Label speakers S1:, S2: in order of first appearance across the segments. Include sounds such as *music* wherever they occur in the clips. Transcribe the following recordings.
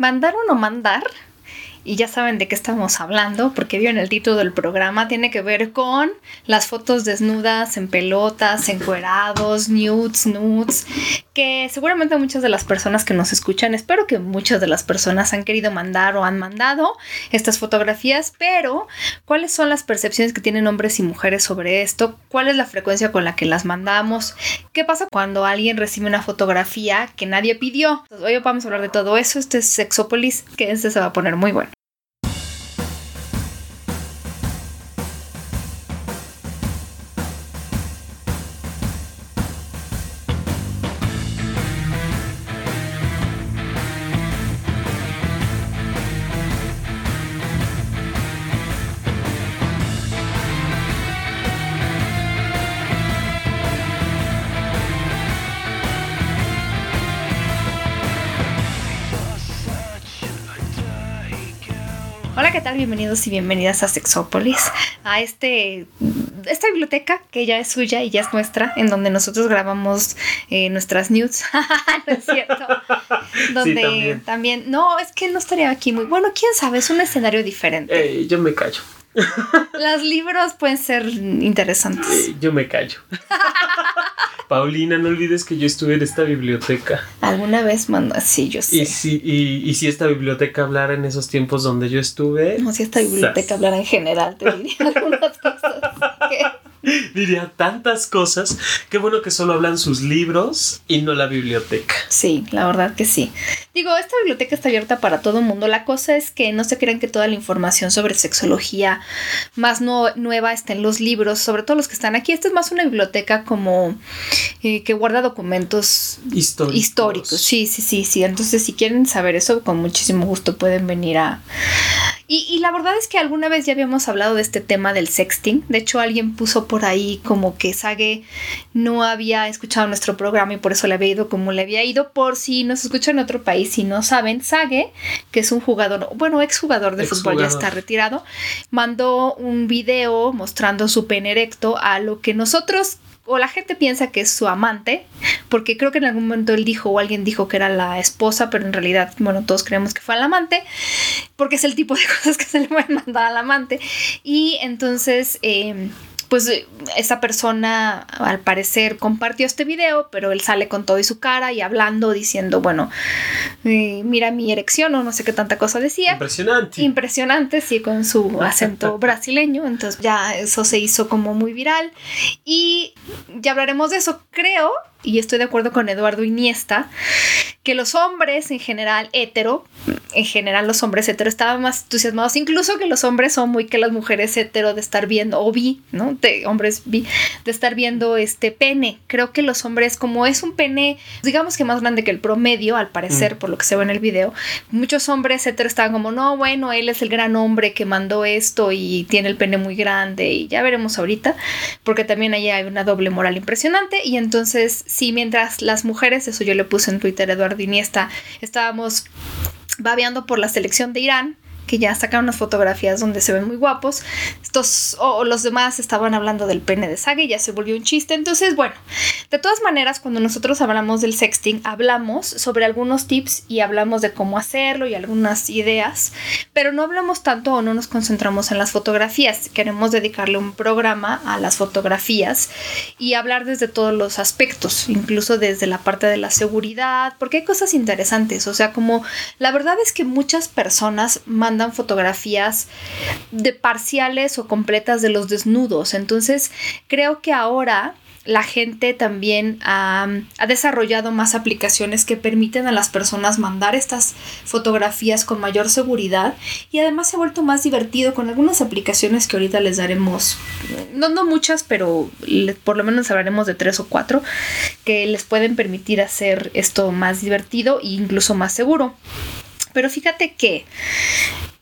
S1: mandar o no mandar y ya saben de qué estamos hablando, porque vieron el título del programa, tiene que ver con las fotos desnudas en pelotas, encuerados, nudes, nudes, que seguramente muchas de las personas que nos escuchan, espero que muchas de las personas han querido mandar o han mandado estas fotografías, pero ¿cuáles son las percepciones que tienen hombres y mujeres sobre esto? ¿Cuál es la frecuencia con la que las mandamos? ¿Qué pasa cuando alguien recibe una fotografía que nadie pidió? hoy vamos a hablar de todo eso, este es Sexópolis, que este se va a poner muy bueno. Bienvenidos y bienvenidas a Sexópolis, a este, esta biblioteca que ya es suya y ya es nuestra, en donde nosotros grabamos eh, nuestras news, *laughs* ¿no es cierto? Donde también. no, es que no estaría aquí muy, bueno, quién sabe, es un escenario diferente.
S2: yo me callo. *laughs*
S1: Los libros pueden ser interesantes.
S2: yo me callo. *laughs* Paulina, no olvides que yo estuve en esta biblioteca.
S1: Alguna vez mandó, sí, yo sé.
S2: Y si, y, si esta biblioteca hablara en esos tiempos donde yo estuve.
S1: No, si esta biblioteca hablara en general, te diría *laughs* algunas cosas.
S2: Diría tantas cosas. Qué bueno que solo hablan sus libros y no la biblioteca.
S1: Sí, la verdad que sí. Digo, esta biblioteca está abierta para todo el mundo. La cosa es que no se crean que toda la información sobre sexología más nueva está en los libros, sobre todo los que están aquí. Esta es más una biblioteca como eh, que guarda documentos históricos. históricos. Sí, sí, sí, sí. Entonces, si quieren saber eso, con muchísimo gusto pueden venir a... Y, y la verdad es que alguna vez ya habíamos hablado de este tema del sexting. De hecho, alguien puso por ahí como que Sage no había escuchado nuestro programa y por eso le había ido como le había ido. Por si nos escuchan en otro país, si no saben, Sage, que es un jugador, bueno, exjugador de fútbol, ya está retirado, mandó un video mostrando su pene erecto a lo que nosotros o la gente piensa que es su amante, porque creo que en algún momento él dijo o alguien dijo que era la esposa, pero en realidad, bueno, todos creemos que fue el amante, porque es el tipo de *laughs* cosas que se le pueden mandar al amante. Y entonces... Eh, pues eh, esa persona al parecer compartió este video, pero él sale con todo y su cara y hablando, diciendo, bueno, eh, mira mi erección o no sé qué tanta cosa decía.
S2: Impresionante.
S1: Impresionante, sí, con su *laughs* acento brasileño. Entonces ya eso se hizo como muy viral. Y ya hablaremos de eso, creo, y estoy de acuerdo con Eduardo Iniesta, que los hombres en general hetero, en general los hombres hetero estaban más entusiasmados, incluso que los hombres son muy que las mujeres hetero de estar viendo, o vi, ¿no? De hombres vi, de estar viendo este pene. Creo que los hombres, como es un pene, digamos que más grande que el promedio, al parecer, mm. por lo que se ve en el video, muchos hombres hetero estaban como, no, bueno, él es el gran hombre que mandó esto y tiene el pene muy grande, y ya veremos ahorita, porque también ahí hay una doble moral impresionante, y entonces Sí, mientras las mujeres, eso yo le puse en Twitter, Eduardo Iniesta, estábamos babeando por la selección de Irán, que ya sacaron unas fotografías donde se ven muy guapos. Estos o los demás estaban hablando del pene de Sage y ya se volvió un chiste. Entonces, bueno, de todas maneras, cuando nosotros hablamos del sexting, hablamos sobre algunos tips y hablamos de cómo hacerlo y algunas ideas, pero no hablamos tanto o no nos concentramos en las fotografías. Queremos dedicarle un programa a las fotografías y hablar desde todos los aspectos, incluso desde la parte de la seguridad, porque hay cosas interesantes. O sea, como la verdad es que muchas personas mandan fotografías de parciales o completas de los desnudos. Entonces, creo que ahora la gente también ha, desarrollado más aplicaciones que permiten a las personas mandar estas fotografías con mayor seguridad y además se ha vuelto más divertido con algunas aplicaciones que ahorita les daremos, no, no muchas, pero por lo menos hablaremos de tres o cuatro que les pueden permitir hacer esto más divertido e incluso más seguro. Pero fíjate que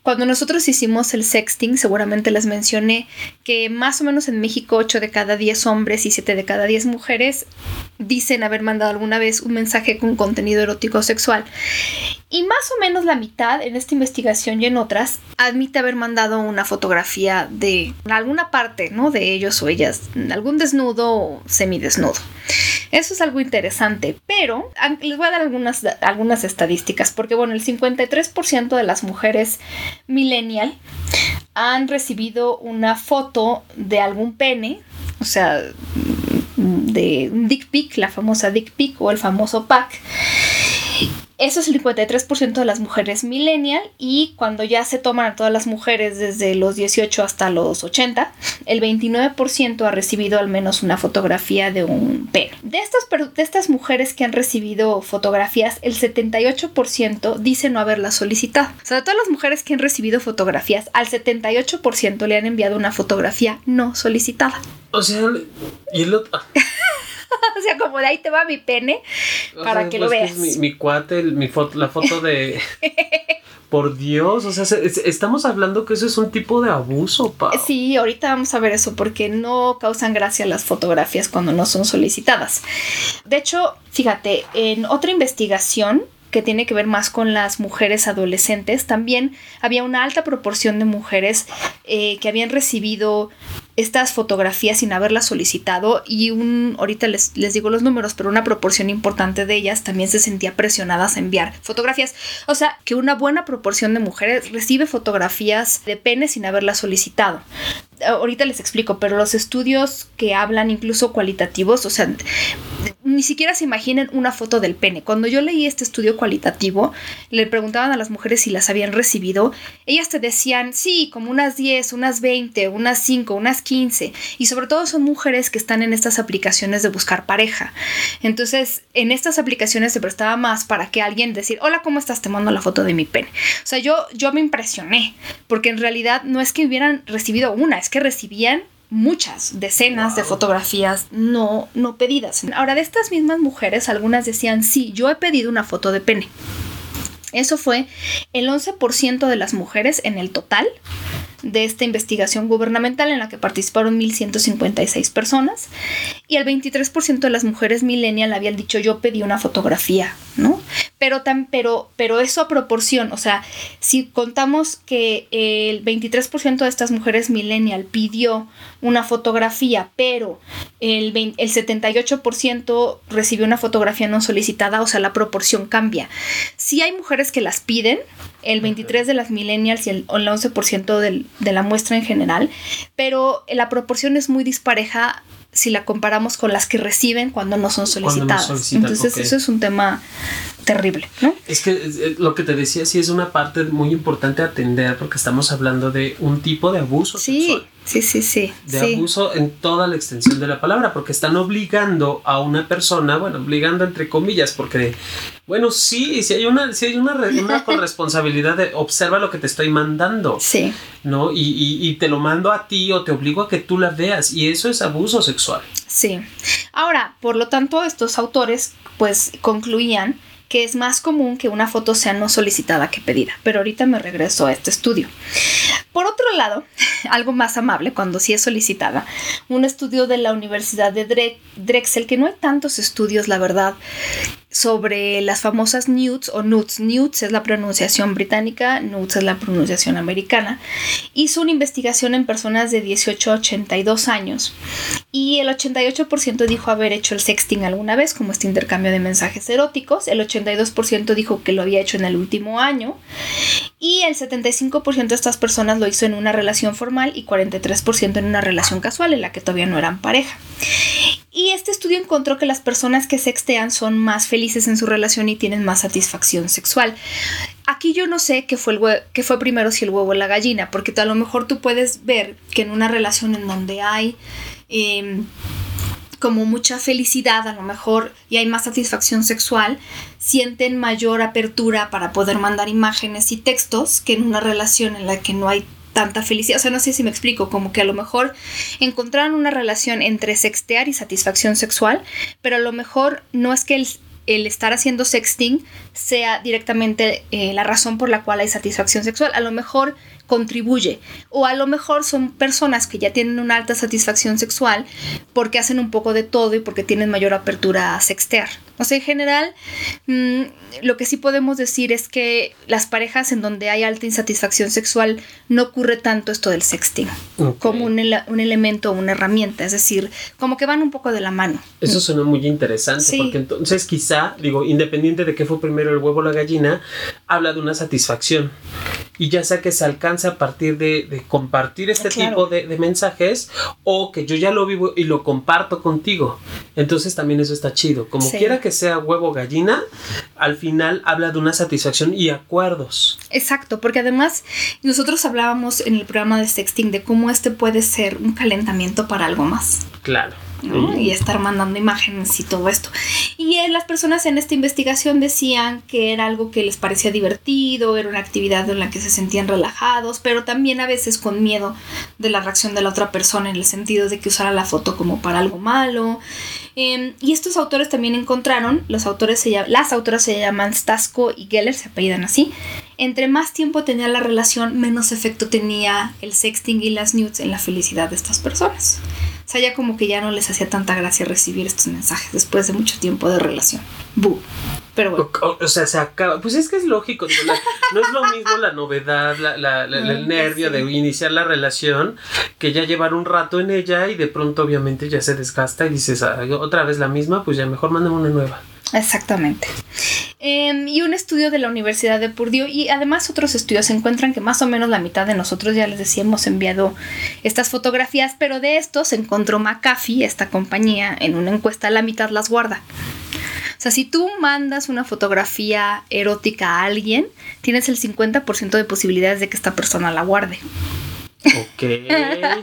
S1: cuando nosotros hicimos el sexting, seguramente les mencioné que más o menos en México 8 de cada 10 hombres y 7 de cada 10 mujeres dicen haber mandado alguna vez un mensaje con contenido erótico sexual. Y más o menos la mitad en esta investigación y en otras admite haber mandado una fotografía de alguna parte, ¿no? De ellos o ellas, algún desnudo o semidesnudo. Eso es algo interesante, pero les voy a dar algunas, algunas estadísticas, porque bueno, el 53% de las mujeres millennial han recibido una foto de algún pene, o sea, de un dick pic, la famosa dick pic o el famoso pack. Eso es el 53% de las mujeres millennial y cuando ya se toman a todas las mujeres desde los 18 hasta los 80, el 29% ha recibido al menos una fotografía de un pene. De estas, de estas mujeres que han recibido fotografías, el 78% dice no haberlas solicitado. O sea, de todas las mujeres que han recibido fotografías, al 78% le han enviado una fotografía no solicitada.
S2: O sea, y el otro... *laughs*
S1: o sea, como de ahí te va mi pene para que lo pues, veas.
S2: mi, cuate, mi foto, la foto de... *laughs* Por Dios, o sea, estamos hablando que eso es un tipo de abuso, pa.
S1: Sí, ahorita vamos a ver eso porque no causan gracia las fotografías cuando no son solicitadas. De hecho, fíjate, en otra investigación que tiene que ver más con las mujeres adolescentes, también había una alta proporción de mujeres eh, que habían recibido estas fotografías sin haberlas solicitado y un, ahorita les, les, digo los números, pero una proporción importante de ellas también se sentía presionadas a enviar fotografías. O sea, que una buena proporción de mujeres recibe fotografías de pene sin haberlas solicitado. Ahorita les explico, pero los estudios que hablan incluso cualitativos, o sea, ni siquiera se imaginen una foto del pene. Cuando yo leí este estudio cualitativo, le preguntaban a las mujeres si las habían recibido, ellas te decían, sí, como unas 10, unas 20, unas 5, unas 15 y sobre todo son mujeres que están en estas aplicaciones de buscar pareja. Entonces, en estas aplicaciones se prestaba más para que alguien decir, hola, ¿cómo estás? Te mando la foto de mi pene. O sea, yo, yo me impresioné, porque en realidad no es que hubieran recibido una, que recibían muchas decenas de fotografías no, no pedidas. Ahora, de estas mismas mujeres, algunas decían, sí, yo he pedido una foto de pene. Eso fue el 11% de las mujeres en el total de esta investigación gubernamental en la que participaron 1.156 personas y el 23% de las mujeres millennial habían dicho yo pedí una fotografía, ¿no? Pero, tan, pero, pero eso a proporción, o sea, si contamos que el 23% de estas mujeres millennial pidió una fotografía, pero el, el 78% recibió una fotografía no solicitada, o sea, la proporción cambia. Si hay mujeres que las piden, el 23% de las millennials y el, 11% de la muestra en general, pero la proporción es muy dispareja si la comparamos con las que reciben cuando no son solicitadas. Entonces eso es un tema terrible, ¿no?
S2: Es que lo que te decía sí es una parte muy importante a atender porque estamos hablando de un tipo de abuso
S1: sí. Sí, sí, sí.
S2: De abuso en toda la extensión de la palabra, porque están obligando a una persona, bueno, obligando entre comillas, porque, bueno, sí, si hay una, si hay una, una *laughs* corresponsabilidad de observa lo que te estoy mandando.
S1: Sí.
S2: ¿No? Y, y, y te lo mando a ti o te obligo a que tú la veas, y eso es abuso sexual.
S1: Sí. Ahora, por lo tanto, estos autores, pues, concluían que es más común que una foto sea no solicitada que pedida, pero ahorita me regreso a este estudio. Por otro lado, *laughs* algo más amable cuando sí es solicitada, un estudio de la Universidad de Drexel, que no hay tantos estudios, la verdad, sobre las famosas nudes o nudes. Nudes es la pronunciación británica, nudes es la pronunciación americana. Hizo una investigación en personas de 18 a 82 años y el 88% dijo haber hecho el sexting alguna vez, como este intercambio de mensajes eróticos. El 82% dijo que lo había hecho en el último año y el 75% de estas personas lo hizo en una relación formal y 43% en una relación casual en la que todavía no eran pareja. Y este estudio encontró que las personas que sextean son más felices en su relación y tienen más satisfacción sexual. Aquí yo no sé qué fue, el fue primero si el huevo o la gallina, porque a lo mejor tú puedes ver que en una relación en donde hay em, como mucha felicidad a lo mejor y hay más satisfacción sexual, sienten mayor apertura para poder mandar imágenes y textos que en una relación en la que no hay tanta felicidad. O sea, no sé si me explico, como que a lo mejor encontraron una relación entre sextear y satisfacción sexual, pero a lo mejor no es que el el estar haciendo sexting sea directamente eh, la razón por la cual hay satisfacción sexual. A lo mejor contribuye. O a lo mejor son personas que ya tienen una alta satisfacción sexual porque hacen un poco de todo y porque tienen mayor apertura a sextear. O sea, en general, mm, lo que sí podemos decir es que las parejas en donde hay alta insatisfacción sexual no ocurre tanto esto del sexting como un, un, elemento o una herramienta. Es decir, como que van un poco de la mano.
S2: Eso suena muy interesante porque entonces quizá, digo, independiente de qué fue primero el huevo o la gallina, habla de una satisfacción. Y ya sea que se alcance a partir de, compartir este tipo de, mensajes o que yo ya lo vivo y lo comparto contigo. Entonces también eso está chido. Como quiera que sea huevo gallina, al final habla de una satisfacción y acuerdos.
S1: Exacto, porque además nosotros hablábamos en el programa de sexting de cómo este puede ser un calentamiento para algo más.
S2: Claro.
S1: Y estar mandando imágenes y todo esto. Y eh, las personas en esta investigación decían que era algo que les parecía divertido, era una actividad en la que se sentían relajados, pero también a veces con miedo de la reacción de la otra persona en el sentido de que usara la foto como para algo malo. Em, y estos autores también encontraron, los autores se las autoras se llaman Stasko y Geller, se apellidan así. Entre más tiempo tenía la relación, menos efecto tenía el sexting y las nudes en la felicidad de estas personas. O sea, ya como que ya no les hacía tanta gracia recibir estos mensajes después de mucho tiempo de relación. Bu. Pero bueno.
S2: O, sea, se acaba. Pues es que es lógico. no es lo mismo la novedad, la, el nervio de iniciar la relación que ya llevar un rato en ella y de pronto, obviamente, ya se desgasta y dices, ah, otra vez la misma, pues ya mejor mándame una nueva.
S1: Exactamente. Em, y un estudio de la Universidad de Purdue y además otros estudios encuentran que más o menos la mitad de nosotros, ya les decía, hemos enviado estas fotografías, pero de estos encontró McAfee, esta compañía, en una encuesta, la mitad las guarda. O sea, si tú mandas una fotografía erótica a alguien, tienes el 50% de posibilidades de que esta persona la guarde.
S2: Ok. *laughs*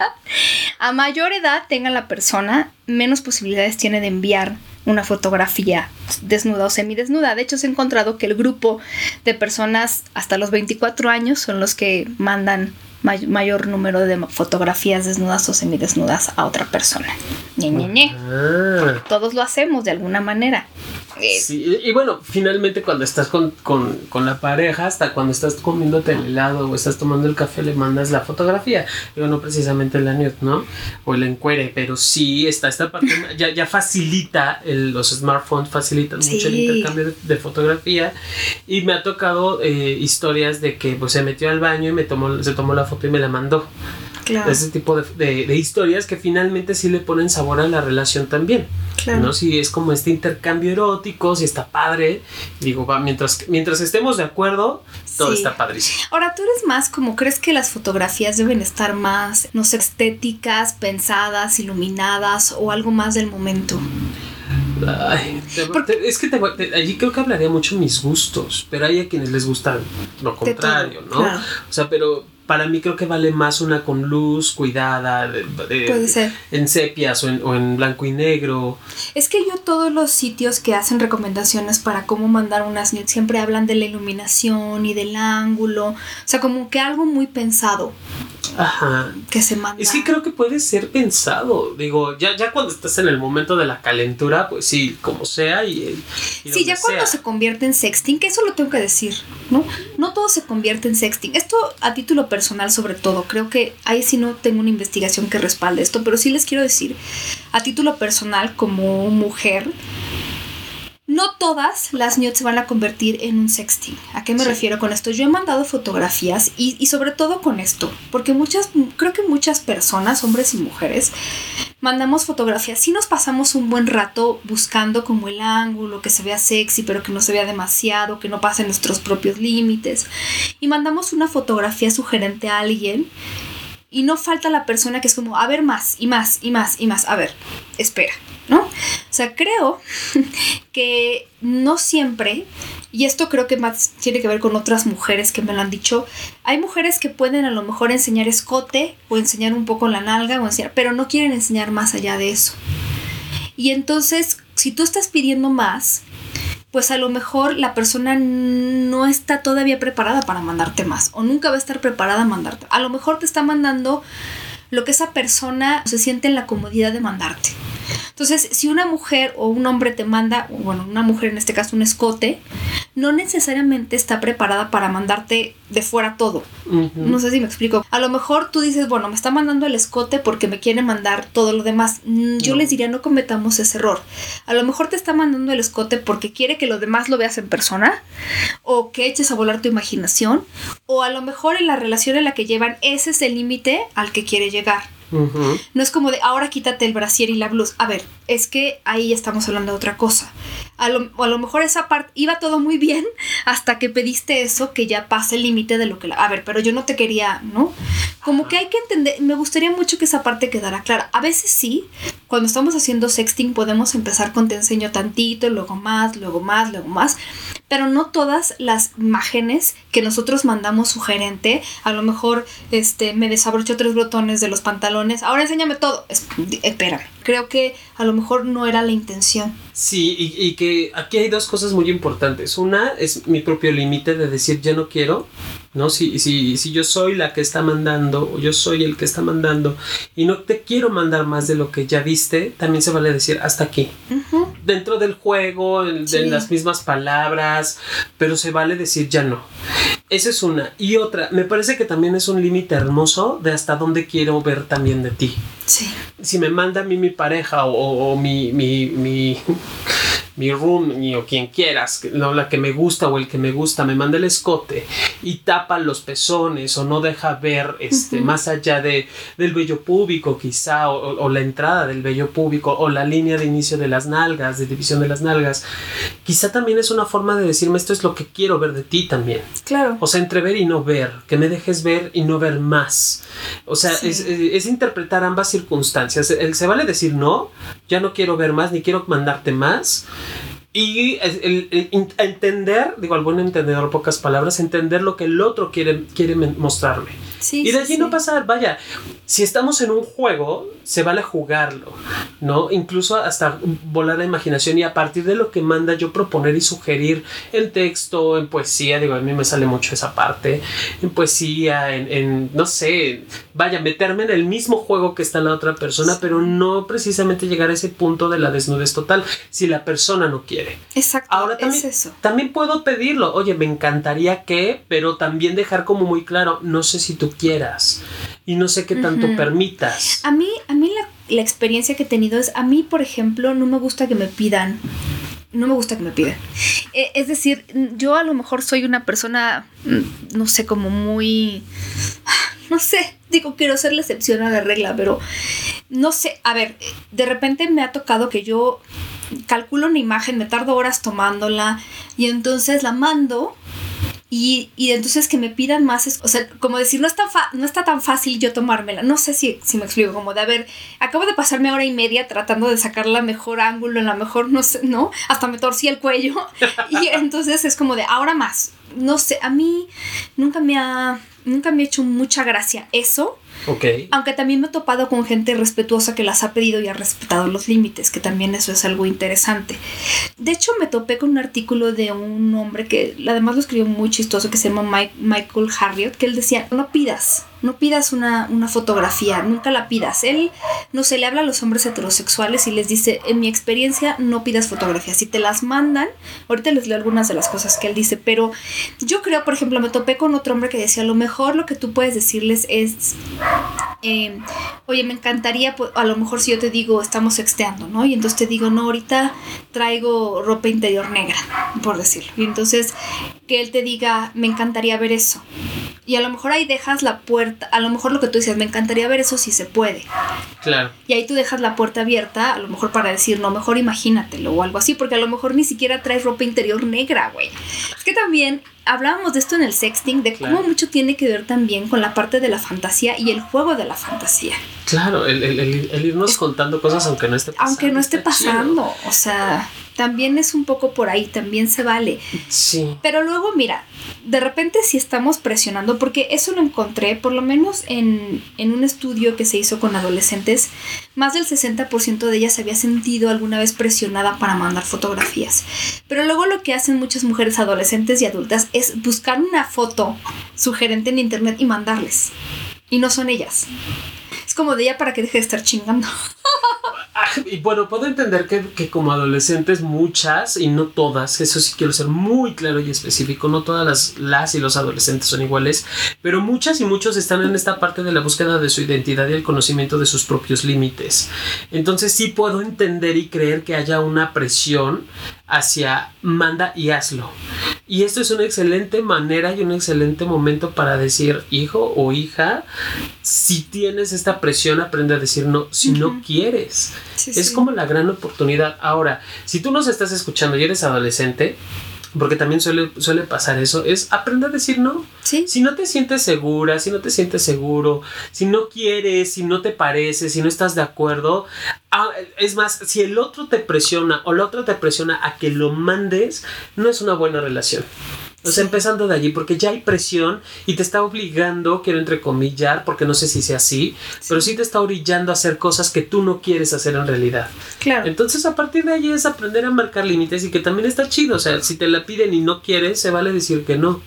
S1: a mayor edad tenga la persona, menos posibilidades tiene de enviar una fotografía desnuda o semidesnuda. De hecho, se ha encontrado que el grupo de personas hasta los 24 años son los que mandan mayor número de fotografías desnudas o semidesnudas a otra persona. Ñe, ah. Todos lo hacemos de alguna manera.
S2: Sí, y bueno, finalmente cuando estás con, la pareja, hasta cuando estás comiéndote el helado o estás tomando el café, le mandas la fotografía. Digo, no precisamente el año, ¿no? O el encuere, pero sí está esta parte, *laughs* ya, ya facilita, los smartphones facilitan mucho el intercambio de, fotografía. Y me ha tocado eh, historias de que pues se metió al baño y me tomó, se tomó la foto y me la mandó. Ese tipo de, historias que finalmente sí le ponen sabor a la relación también. ¿no? Si es como este intercambio erótico, si está padre. Digo, va, mientras, mientras estemos de acuerdo, todo está padrísimo.
S1: Ahora, tú eres más como, ¿crees que las fotografías deben estar más, no sé, estéticas, pensadas, iluminadas o algo más del momento?
S2: es que allí creo que hablaría mucho mis gustos, pero hay a quienes les gusta lo contrario, ¿no? O sea, pero para mí creo que vale más una con luz cuidada, Puede ser. en sepias o en, blanco y negro.
S1: Es que yo todos los sitios que hacen recomendaciones para cómo mandar unas nudes siempre hablan de la iluminación y del ángulo, o sea, como que algo muy pensado.
S2: Ajá.
S1: Que se manda.
S2: Es que creo que puede ser pensado. Digo, ya, ya cuando estás en el momento de la calentura, pues sí, como sea. Y,
S1: sí, ya cuando se convierte en sexting, que eso lo tengo que decir, ¿no? No todo se convierte en sexting. Esto a título personal, sobre todo. Creo que ahí sí no tengo una investigación que respalde esto, pero sí les quiero decir, a título personal, como mujer, no todas las nudes se van a convertir en un sexting. ¿A qué me refiero con esto? Yo he mandado fotografías y, y, sobre todo con esto, porque muchas, creo que muchas personas, hombres y mujeres, mandamos fotografías. Sí nos pasamos un buen rato buscando como el ángulo, que se vea sexy, pero que no se vea demasiado, que no pase nuestros propios límites. Y mandamos una fotografía sugerente a alguien y no falta la persona que es como, a ver más y más y más y más, a ver, espera, ¿no? O sea, creo *laughs* que no siempre, y esto creo que más tiene que ver con otras mujeres que me lo han dicho, hay mujeres que pueden a lo mejor enseñar escote o enseñar un poco la nalga o enseñar, pero no quieren enseñar más allá de eso. Y entonces, si tú estás pidiendo más, pues a lo mejor la persona no está todavía preparada para mandarte más o nunca va a estar preparada a mandarte. A lo mejor te está mandando lo que esa persona se siente en la comodidad de mandarte. Entonces, si una mujer o un hombre te manda, bueno, una mujer en este caso un escote, no necesariamente está preparada para mandarte de fuera todo. No sé si me explico. A lo mejor tú dices, bueno, me está mandando el escote porque me quiere mandar todo lo demás. Mm, yo les diría, no cometamos ese error. A lo mejor te está mandando el escote porque quiere que lo demás lo veas en persona o que eches a volar tu imaginación o a lo mejor en la relación en la que llevan ese es el límite al que quiere llegar. No es como de ahora quítate el brasier y la blusa. A ver, es que ahí estamos hablando de otra cosa. A lo, a lo mejor esa parte iba todo muy bien *laughs* hasta que pediste eso que ya pasa el límite de lo que... La, a ver, pero yo no te quería, ¿no? Como que hay que entender, me gustaría mucho que esa parte quedara clara. A veces sí, cuando estamos haciendo sexting podemos empezar con te enseño tantito, luego más, luego más, luego más pero no todas las imágenes que nosotros mandamos sugerente, a lo mejor este me desabrocho tres botones de los pantalones, ahora enséñame todo. espérame, creo que a lo mejor no era la intención.
S2: Sí, y, y que aquí hay dos cosas muy importantes. Una es mi propio límite de decir ya no quiero, ¿no? Si, si, si yo soy la que está mandando o yo soy el que está mandando y no te quiero mandar más de lo que ya viste, también se vale decir hasta aquí. Dentro del juego, de las mismas palabras, pero se vale decir ya no. Esa es una. Y otra, me parece que también es un límite hermoso de hasta dónde quiero ver también de ti.
S1: Sí.
S2: Si me manda a mí mi pareja o, o mi, mi, mi mi room o quien quieras, no, la que me gusta o el que me gusta, me manda el escote y tapa los pezones o no deja ver este, más allá de, del vello púbico quizá o, la entrada del vello púbico o la línea de inicio de las nalgas, de división de las nalgas, quizá también es una forma de decirme esto es lo que quiero ver de ti también.
S1: Claro.
S2: O sea, entre ver y no ver, que me dejes ver y no ver más. O sea, es, es, interpretar ambas circunstancias. El, se vale decir no, ya no quiero ver más ni quiero mandarte más y el, entender, digo al buen entendedor, pocas palabras, entender lo que el otro quiere, quiere mostrarme. Y de allí no pasar, vaya, si estamos en un juego, se vale jugarlo, ¿no? Incluso hasta volar la imaginación y a partir de lo que manda yo proponer y sugerir en texto, en poesía, digo, a mí me sale mucho esa parte, en poesía, en, en no sé, vaya, meterme en el mismo juego que está la otra persona, pero no precisamente llegar a ese punto de la desnudez total, si la persona no quiere.
S1: Exacto.
S2: Ahora también, eso. también puedo pedirlo. Oye, me encantaría que, pero también dejar como muy claro, no sé si tú quieras y no sé qué tanto permitas.
S1: A mí, a mí la, experiencia que he tenido es, a mí, por ejemplo, no me gusta que me pidan no me gusta que me pidan. E, es decir, yo a lo mejor soy una persona, mm, no sé, como muy... No sé, digo, quiero ser la excepción a la regla, pero no sé, a ver, de repente me ha tocado que yo calculo una imagen, me tardo horas tomándola y entonces la mando y, entonces que me pidan más, o sea, como decir, no, está no está tan fácil yo tomármela. No sé si, si me explico, como de, a ver, acabo de pasarme hora y media tratando de sacar la mejor ángulo, la mejor, no sé, ¿no? Hasta me torcí el cuello. *laughs* y entonces es como de, ahora más. No sé, a mí nunca me ha, nunca me ha hecho mucha gracia eso aunque también me he topado con gente respetuosa que las ha pedido y ha respetado los límites, que también eso es algo interesante. De hecho, me topé con un artículo de un hombre que además lo escribió muy chistoso, que se llama Michael Harriot, que él decía, no pidas, no pidas una, fotografía, nunca la pidas. Él, no se le habla a los hombres heterosexuales y les dice, en mi experiencia, no pidas fotografías. Si te las mandan, ahorita les leo algunas de las cosas que él dice, pero yo creo, por ejemplo, me topé con otro hombre que decía, a lo mejor lo que tú puedes decirles es, eh, oye, me encantaría, pues, a lo mejor si yo te digo, estamos sexteando, ¿no? Y entonces te digo, no, ahorita traigo ropa interior negra, por decirlo. Y entonces que él te diga, me encantaría ver eso. Y a lo mejor ahí dejas la puerta, a lo mejor lo que tú dices, me encantaría ver eso si se puede.
S2: Claro.
S1: Y ahí tú dejas la puerta abierta, a lo mejor para decir, no, mejor imagínatelo o algo así, porque a lo mejor ni siquiera traes ropa interior negra, güey. Es que también hablábamos de esto en el sexting, de cómo mucho tiene que ver también con la parte de la fantasía y el juego de la fantasía.
S2: Claro, el, irnos contando cosas aunque no esté
S1: pasando. Aunque no esté pasando, o sea, también es un poco por ahí, también se vale.
S2: Sí.
S1: Pero luego, mira, de repente si estamos presionando, porque eso lo encontré, por lo menos en, en un estudio que se hizo con adolescentes, más del 60% de ellas se había sentido alguna vez presionada para mandar fotografías. Pero luego lo que hacen muchas mujeres adolescentes y adultas es buscar una foto sugerente en internet y mandarles. Y no son ellas. Como de ella para que deje de estar chingando.
S2: Y bueno, puedo entender que, que, como adolescentes muchas, y no todas, eso sí quiero ser muy claro y específico, no todas las, las y los adolescentes son iguales, pero muchas y muchos están en esta parte de la búsqueda de su identidad y el conocimiento de sus propios límites. Entonces sí puedo entender y creer que haya una presión hacia manda y hazlo. Y esto es una excelente manera y un excelente momento para decir, hijo o hija, si tienes esta presión, aprende a decir no, si no quieres. es como la gran oportunidad. Ahora, si tú nos estás escuchando y eres adolescente, porque también suele, suele pasar eso, es aprender a decir no. Si no te sientes segura, si no te sientes seguro, si no quieres, si no te parece, si no estás de acuerdo, ah, es más, si el otro te presiona o el otro te presiona a que lo mandes, no es una buena relación. O sea, empezando de allí, porque ya hay presión y te está obligando, quiero entrecomillar, porque no sé si sea así, pero sí te está orillando a hacer cosas que tú no quieres hacer en realidad. Claro. Entonces, a partir de allí es aprender a marcar límites y que también está chido. O sea, si te la piden y no quieres, se vale decir que no.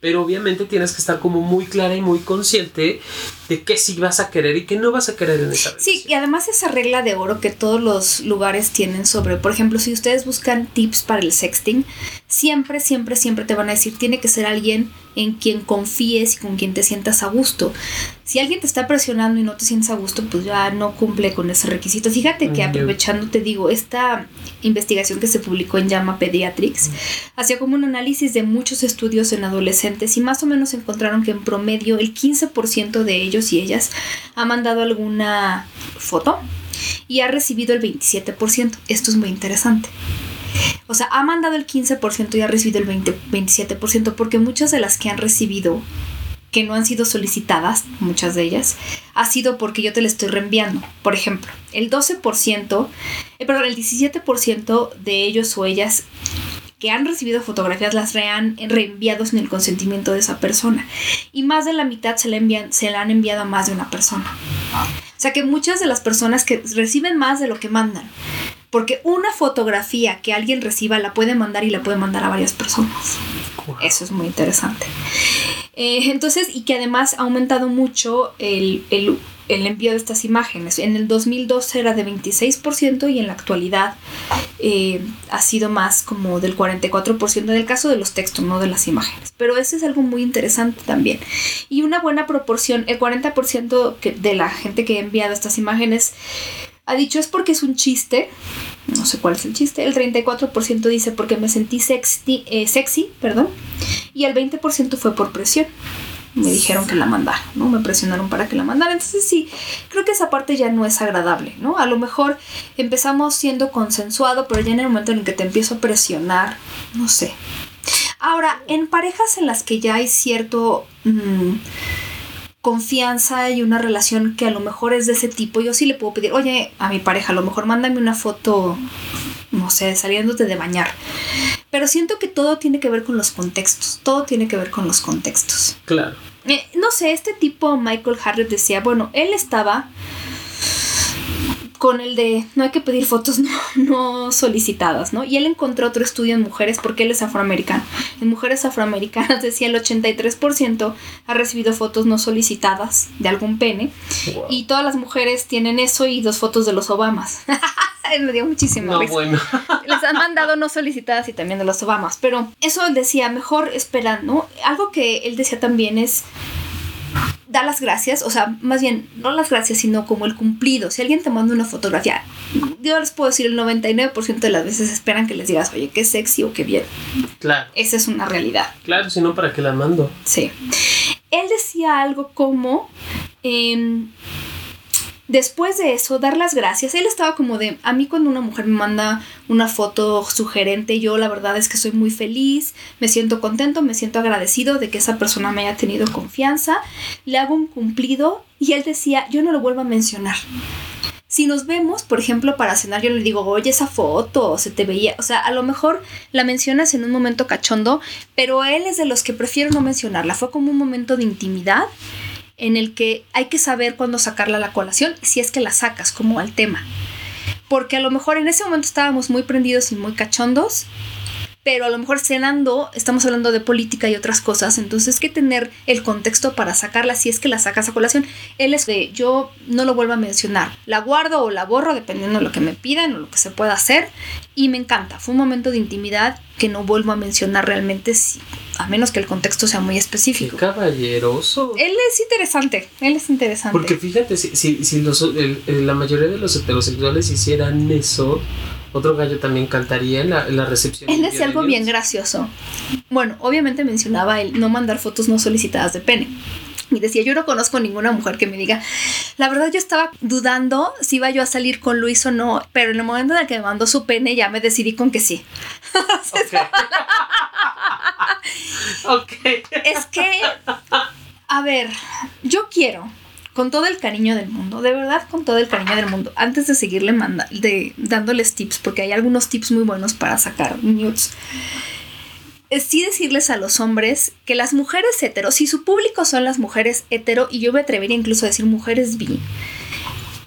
S2: Pero obviamente tienes que estar como muy clara y muy consciente de qué sí vas a querer y qué no vas a querer en esa
S1: relación. Sí, y además esa regla de oro que todos los lugares tienen sobre, por ejemplo, si ustedes buscan tips para el sexting, siempre, siempre, siempre te van a decir, tiene que ser alguien en quien confíes y con quien te sientas a gusto. Si alguien te está presionando y no te sientes a gusto, pues ya no cumple con ese requisito. Fíjate que mm, aprovechando, te digo, esta investigación que se publicó en Llama Pediatrics hacía como un análisis de muchos estudios en adolescentes y más o menos encontraron que en promedio el 15% de ellos y ellas ha mandado alguna foto y ha recibido el 27%. Esto es muy interesante. O sea, ha mandado el 15% y ha recibido el 20, 27%, porque muchas de las que han recibido, que no han sido solicitadas, muchas de ellas, ha sido porque yo te la estoy reenviando. Por ejemplo, el 12%, eh, perdón, el 17% de ellos o ellas que han recibido fotografías las han reenviado sin el consentimiento de esa persona. Y más de la mitad se la, envían, se la han enviado a más de una persona. O sea que muchas de las personas que reciben más de lo que mandan. Porque una fotografía que alguien reciba la puede mandar y la puede mandar a varias personas. Eso es muy interesante. Eh, entonces, y que además ha aumentado mucho el, envío de estas imágenes. En el 2012 era de 26% y en la actualidad eh, ha sido más como del 44% del caso de los textos, no de las imágenes. Pero eso es algo muy interesante también. Y una buena proporción, el 40% de la gente que ha enviado estas imágenes ha dicho es porque es un chiste, no sé cuál es el chiste, el 34% dice porque me sentí sexy, eh, sexy perdón, y el 20% fue por presión. Me dijeron que la mandara, ¿no? Me presionaron para que la mandara. Entonces sí, creo que esa parte ya no es agradable, ¿no? A lo mejor empezamos siendo consensuado, pero ya en el momento en el que te empiezo a presionar, no sé. Ahora, en parejas en las que ya hay cierto... Mm, confianza y una relación que a lo mejor es de ese tipo, yo sí le puedo pedir, oye, a mi pareja, a lo mejor mándame una foto, no sé, saliéndote de bañar. Pero siento que todo tiene que ver con los contextos, todo tiene que ver con los contextos.
S2: Claro.
S1: Eh, no sé, este tipo Michael Harris decía, bueno, él estaba con el de no hay que pedir fotos *laughs* no, solicitadas, ¿no? Y él encontró otro estudio en mujeres porque él es afroamericano. En mujeres afroamericanas *laughs* decía el 83% ha recibido fotos no solicitadas de algún pene y todas las mujeres tienen eso y dos fotos de los Obamas. *laughs* Me dio muchísimo no, bueno. Les han mandado no solicitadas y también de los Obamas, pero eso él decía, mejor esperando. ¿no? Algo que él decía también es da las gracias, o sea, más bien, no las gracias, sino como el cumplido. Si alguien te manda una fotografía, yo les puedo decir, el 99% de las veces esperan que les digas, oye, qué sexy o qué bien.
S2: Claro.
S1: Esa es una realidad.
S2: Claro, si no, ¿para qué la mando?
S1: Sí. Él decía algo como... Eh, Después de eso, dar las gracias. Él estaba como de, a mí cuando una mujer me manda una foto sugerente, yo la verdad es que soy muy feliz, me siento contento, me siento agradecido de que esa persona me haya tenido confianza, le hago un cumplido y él decía, yo no lo vuelvo a mencionar. Si nos vemos, por ejemplo, para cenar, yo le digo, oye, esa foto, se te veía, o sea, a lo mejor la mencionas en un momento cachondo, pero él es de los que prefiero no mencionarla, fue como un momento de intimidad en el que hay que saber cuándo sacarla a la colación, si es que la sacas como al tema. Porque a lo mejor en ese momento estábamos muy prendidos y muy cachondos, pero a lo mejor cenando estamos hablando de política y otras cosas, entonces hay que tener el contexto para sacarla si es que la sacas a colación. Él es de yo no lo vuelvo a mencionar, la guardo o la borro dependiendo de lo que me pidan o lo que se pueda hacer y me encanta, fue un momento de intimidad que no vuelvo a mencionar realmente si, a menos que el contexto sea muy específico.
S2: Qué caballeroso.
S1: Él es interesante, él es interesante.
S2: Porque fíjate, si, si, si los, la mayoría de los heterosexuales hicieran eso, otro gallo también cantaría en la, la recepción.
S1: Él decía algo bien gracioso. Bueno, obviamente mencionaba el no mandar fotos no solicitadas de pene. Y decía, yo no conozco ninguna mujer que me diga, la verdad yo estaba dudando si iba yo a salir con Luis o no, pero en el momento en el que me mandó su pene ya me decidí con que sí. *laughs* *laughs*
S2: ok.
S1: Es que, a ver, yo quiero con todo el cariño del mundo, de verdad con todo el cariño del mundo, antes de seguirle manda de, dándoles tips, porque hay algunos tips muy buenos para sacar nudes, es sí decirles a los hombres que las mujeres hetero, si su público son las mujeres hetero, y yo me atrevería incluso a decir mujeres bi,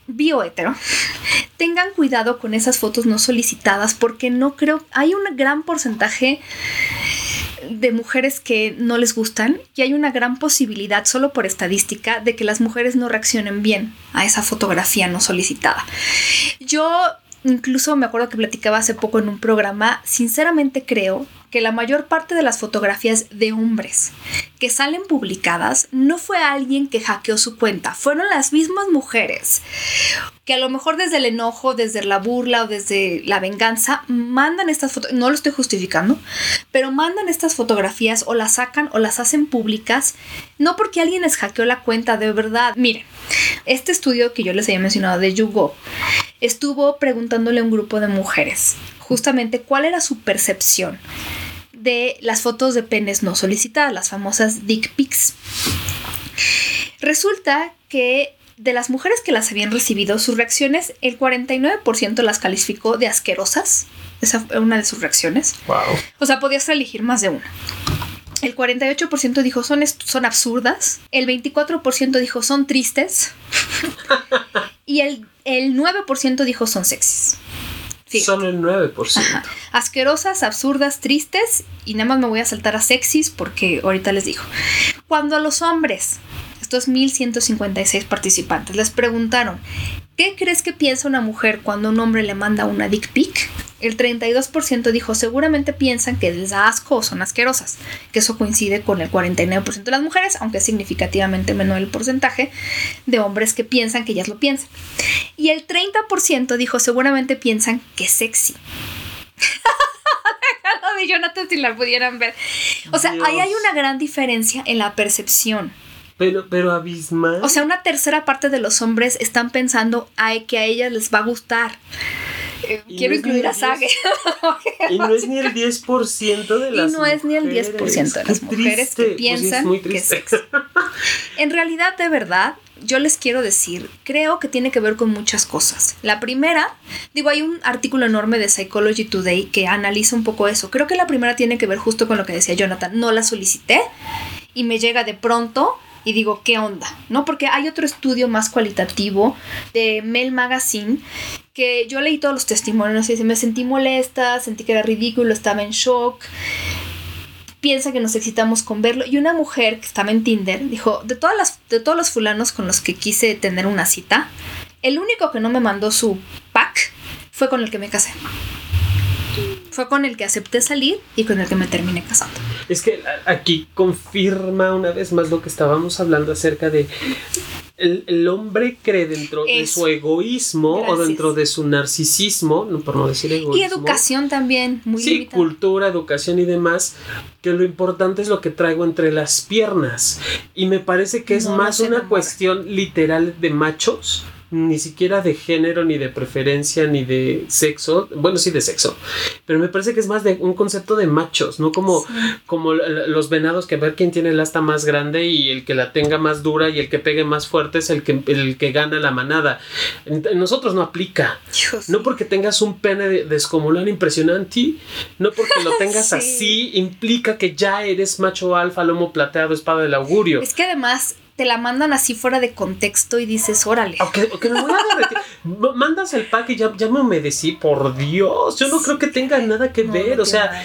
S1: bio hetero, *laughs* tengan cuidado con esas fotos no solicitadas, porque no creo, hay un gran porcentaje de mujeres que no les gustan y hay una gran posibilidad, solo por estadística, de que las mujeres no reaccionen bien a esa fotografía no solicitada. Yo incluso me acuerdo que platicaba hace poco en un programa, sinceramente creo que la mayor parte de las fotografías de hombres que salen publicadas no fue alguien que hackeó su cuenta, fueron las mismas mujeres que a lo mejor desde el enojo, desde la burla o desde la venganza mandan estas fotos, no lo estoy justificando, pero mandan estas fotografías o las sacan o las hacen públicas, no porque alguien les hackeó la cuenta de verdad. Miren, este estudio que yo les había mencionado de Yugo estuvo preguntándole a un grupo de mujeres justamente cuál era su percepción de las fotos de penes no solicitadas, las famosas dick pics. Resulta que de las mujeres que las habían recibido, sus reacciones, el 49% las calificó de asquerosas. Esa fue una de sus reacciones.
S2: Wow.
S1: O sea, podías elegir más de una. El 48% dijo son, son absurdas. El 24% dijo son tristes. *laughs* y el, el 9% dijo son sexys.
S2: Son el 9%.
S1: Asquerosas, absurdas, tristes. Y nada más me voy a saltar a sexys porque ahorita les digo. Cuando a los hombres, estos 1156 participantes, les preguntaron, ¿qué crees que piensa una mujer cuando un hombre le manda una dick pic? El 32% dijo seguramente piensan que les da asco o son asquerosas, que eso coincide con el 49% de las mujeres, aunque es significativamente menor el porcentaje de hombres que piensan que ellas lo piensan. Y el 30% dijo seguramente piensan que es sexy. *laughs* de Jonathan si la pudieran ver. O sea, ahí hay una gran diferencia en la percepción.
S2: Pero, pero abismal.
S1: O sea, una tercera parte de los hombres están pensando ay, que a ellas les va a gustar. Eh, quiero incluir a Sage.
S2: y no es ni el 10% de *laughs* las
S1: Y no es ni el 10% de las mujeres que piensan que es sexy. En realidad, de verdad, yo les quiero decir, creo que tiene que ver con muchas cosas. La primera, digo, hay un artículo enorme de Psychology Today que analiza un poco eso. Creo que la primera tiene que ver justo con lo que decía Jonathan. No la solicité y me llega de pronto y digo, ¿qué onda? ¿No? Porque hay otro estudio más cualitativo de Mel Magazine que yo leí todos los testimonios y me sentí molesta, sentí que era ridículo, estaba en shock. Piensa que nos excitamos con verlo. Y una mujer que estaba en Tinder dijo, de, todas las, de todos los fulanos con los que quise tener una cita, el único que no me mandó su pack fue con el que me casé. Fue con el que acepté salir y con el que me terminé casando.
S2: Es que aquí confirma una vez más lo que estábamos hablando acerca de el, hombre cree dentro de su egoísmo o dentro de su narcisismo, por no decir egoísmo.
S1: Y educación también, muy
S2: Sí, cultura, educación y demás, que lo importante es lo que traigo entre las piernas. Y me parece que es más una cuestión literal de machos ni siquiera de género, ni de preferencia, ni de sexo. Bueno, sí de sexo. Pero me parece que es más de un concepto de machos, ¿no? Como, como los venados que ver quién tiene el asta más grande y el que la tenga más dura y el que pegue más fuerte es el que, el que gana la manada. En, nosotros no aplica. No porque tengas un pene descomunal impresionante, no porque lo *laughs* tengas así, implica que ya eres macho alfa, lomo plateado, espada del augurio.
S1: Es que además te la mandan así fuera de contexto y dices, órale.
S2: Ok, me voy a derretir. M- Mandas el pack y ya, ya me humedecí, por Dios. Yo no creo que tenga nada que
S1: No,
S2: ver.
S1: no
S2: o sea,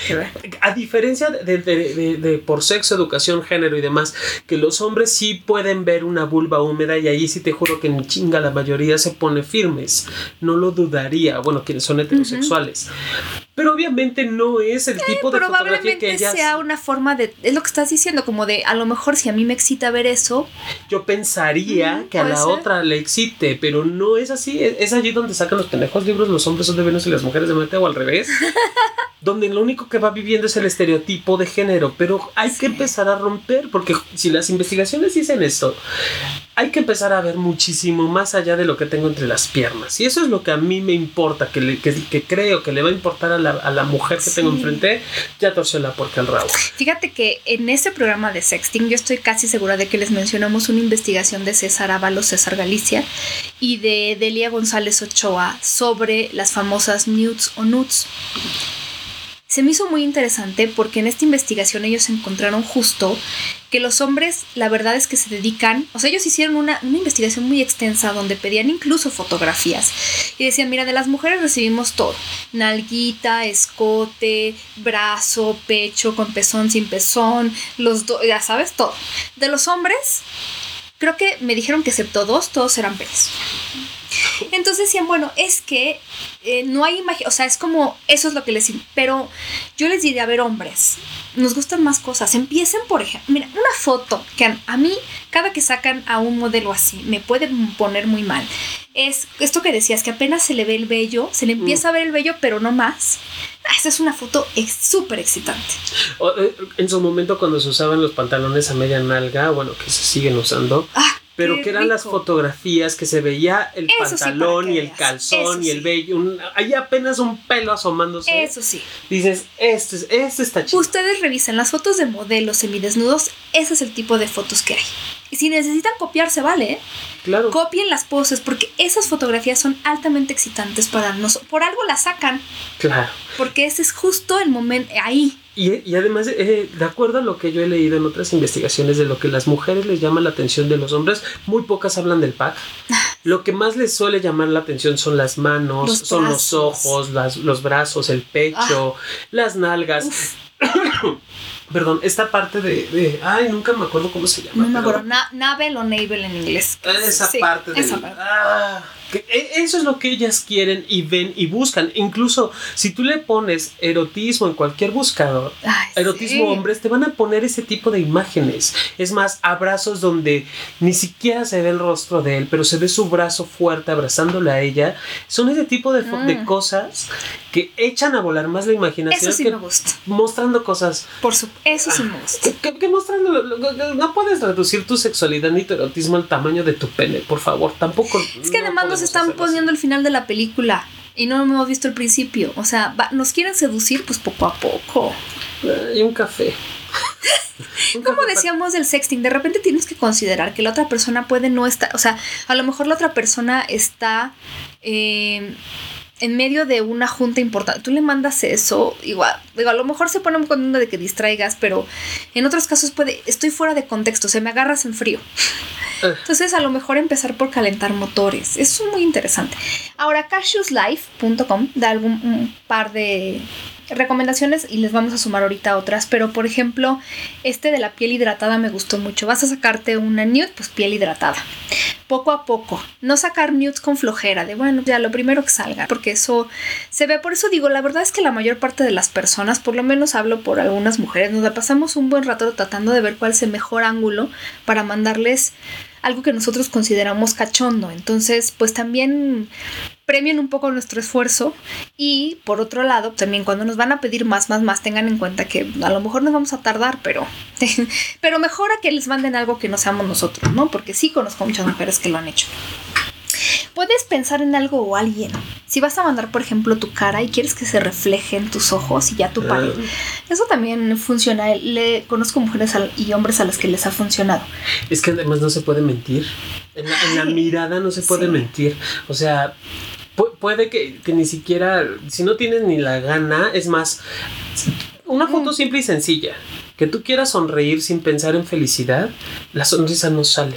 S2: a diferencia de, de- de- de por sexo, educación, género y demás, que los hombres sí pueden ver una vulva húmeda y ahí sí te juro que en chinga la mayoría se pone firmes. No lo dudaría. Bueno, quienes son heterosexuales. Pero obviamente no es el tipo de fotografía que
S1: Probablemente
S2: ellas.
S1: sea una forma de. Es lo que estás diciendo, como de a lo mejor si a mí me excita ver eso.
S2: Yo pensaría que a la
S1: ser.
S2: otra le excite, pero no es así. Es, es allí donde sacan los pendejos libros, los hombres son de Venus y las mujeres de Marte o al revés. *laughs* donde lo único que va viviendo es el estereotipo de género. Pero hay que empezar a romper, porque si las investigaciones dicen esto, hay que empezar a ver muchísimo más allá de lo que tengo entre las piernas. Y eso es lo que a mí me importa, que, le- que, que creo que le va a importar a la, a la mujer que tengo enfrente, ya torció la puerca al rabo.
S1: Fíjate que en ese programa de sexting, yo estoy casi segura de que les mencionamos una investigación de César Ábalos, César Galicia, y de Delia González Ochoa sobre las famosas nudes o nudes. Se me hizo muy interesante porque en esta investigación ellos encontraron justo que los hombres, la verdad es que se dedican, o sea, ellos hicieron una, una investigación muy extensa donde pedían incluso fotografías y decían, mira, de las mujeres recibimos todo, nalguita, escote, brazo, pecho, con pezón, sin pezón, los dos, ya sabes, todo. De los hombres, creo que me dijeron que excepto dos, todos eran penes. Entonces decían, bueno, es que eh, no hay imagen, o sea, es como, eso es lo que les... Pero yo les diría, a ver, hombres, nos gustan más cosas. Empiecen, por ejemplo, mira, una foto que a, a mí, cada que sacan a un modelo así, me puede poner muy mal. Es esto que decías, que apenas se le ve el vello, se le empieza a ver el vello, pero no más. Ah, Esa es una foto ex- súper excitante.
S2: O, eh, En su momento cuando se usaban los pantalones a media nalga, bueno, que se siguen usando,
S1: Ah,
S2: pero
S1: qué
S2: que eran las fotografías que se veía el
S1: Eso
S2: pantalón y el calzón
S1: Eso
S2: y el vello, un- hay apenas un pelo asomándose.
S1: Eso sí.
S2: Dices, este, es- este está chido.
S1: Ustedes revisen las fotos de modelos semidesnudos, ese es el tipo de fotos que hay. Y si necesitan copiarse, vale, ¿eh?
S2: claro.
S1: copien las poses porque esas fotografías son altamente excitantes para nosotros. Por algo las sacan,
S2: claro.
S1: porque ese es justo el momento ahí.
S2: Y, y además, eh, de acuerdo a lo que yo he leído en otras investigaciones de lo que las mujeres les llama la atención de los hombres, muy pocas hablan del pack. *laughs* Lo que más les suele llamar la atención son las manos,
S1: Los
S2: son los ojos, las- los brazos, el pecho, las nalgas. *coughs* Perdón, esta parte de, de- Ay, nunca me acuerdo cómo se llama.
S1: no me acuerdo, na- navel o navel en inglés.
S2: Esa
S1: Sí,
S2: parte de.
S1: esa parte.
S2: Ah, que e- eso es lo que ellas quieren y ven y buscan. Incluso si tú le pones erotismo en cualquier buscador,
S1: Ay,
S2: erotismo
S1: sí.
S2: hombres, te van a poner ese tipo de imágenes. Es más, abrazos donde ni siquiera se ve el rostro de él, pero se ve su brazo fuerte abrazándole a ella. Son ese tipo de, fo- de
S1: Mm.
S2: cosas que echan a volar más la imaginación
S1: Eso sí
S2: que
S1: me gusta.
S2: mostrando cosas.
S1: Por su, eso sí me gusta.
S2: Que, que mostrando, no puedes reducir tu sexualidad ni tu erotismo al tamaño de tu pene, por favor. Tampoco.
S1: Es que además nos están poniendo el final de la película y no hemos visto el principio. O sea, va- nos quieren seducir pues poco a poco.
S2: Y un café. *laughs*
S1: Como decíamos del sexting, de repente tienes que considerar que la otra persona puede no estar, o sea, a lo mejor la otra persona está eh, en medio de una junta importante. Tú le mandas eso, igual, digo, a lo mejor se pone un contento de que distraigas, pero en otros casos puede, estoy fuera de contexto, se me agarras en frío.
S2: Eh.
S1: Entonces, a lo mejor empezar por calentar motores. Eso es muy interesante. Ahora, cassiuslife.com da algún un par de recomendaciones y les vamos a sumar ahorita otras. Pero, por ejemplo, este de la piel hidratada me gustó mucho. Vas a sacarte una nude, pues piel hidratada. Poco a poco. No sacar nudes con flojera, de bueno, ya lo primero que salga, porque eso se ve. Por eso digo, la verdad es que la mayor parte de las personas, por lo menos hablo por algunas mujeres, nos la pasamos un buen rato tratando de ver cuál es el mejor ángulo para mandarles algo que nosotros consideramos cachondo. Entonces, pues también premien un poco nuestro esfuerzo y por otro lado, también cuando nos van a pedir más, más, más, tengan en cuenta que a lo mejor nos vamos a tardar, pero, *laughs* pero mejor a que les manden algo que no seamos nosotros, ¿no? Porque sí conozco muchas mujeres que lo han hecho. Puedes pensar en algo o alguien. Si vas a mandar, por ejemplo, tu cara y quieres que se refleje en tus ojos y ya tu pared. Eso también funciona. Le conozco mujeres y hombres a las que les ha funcionado.
S2: Es que además no se puede mentir. En la, en la mirada no se puede
S1: sí.
S2: mentir. O sea, pu- puede que, que ni siquiera, si no tienes ni la gana, es más, una foto simple y sencilla. Que tú quieras sonreír sin pensar en felicidad, la sonrisa no sale.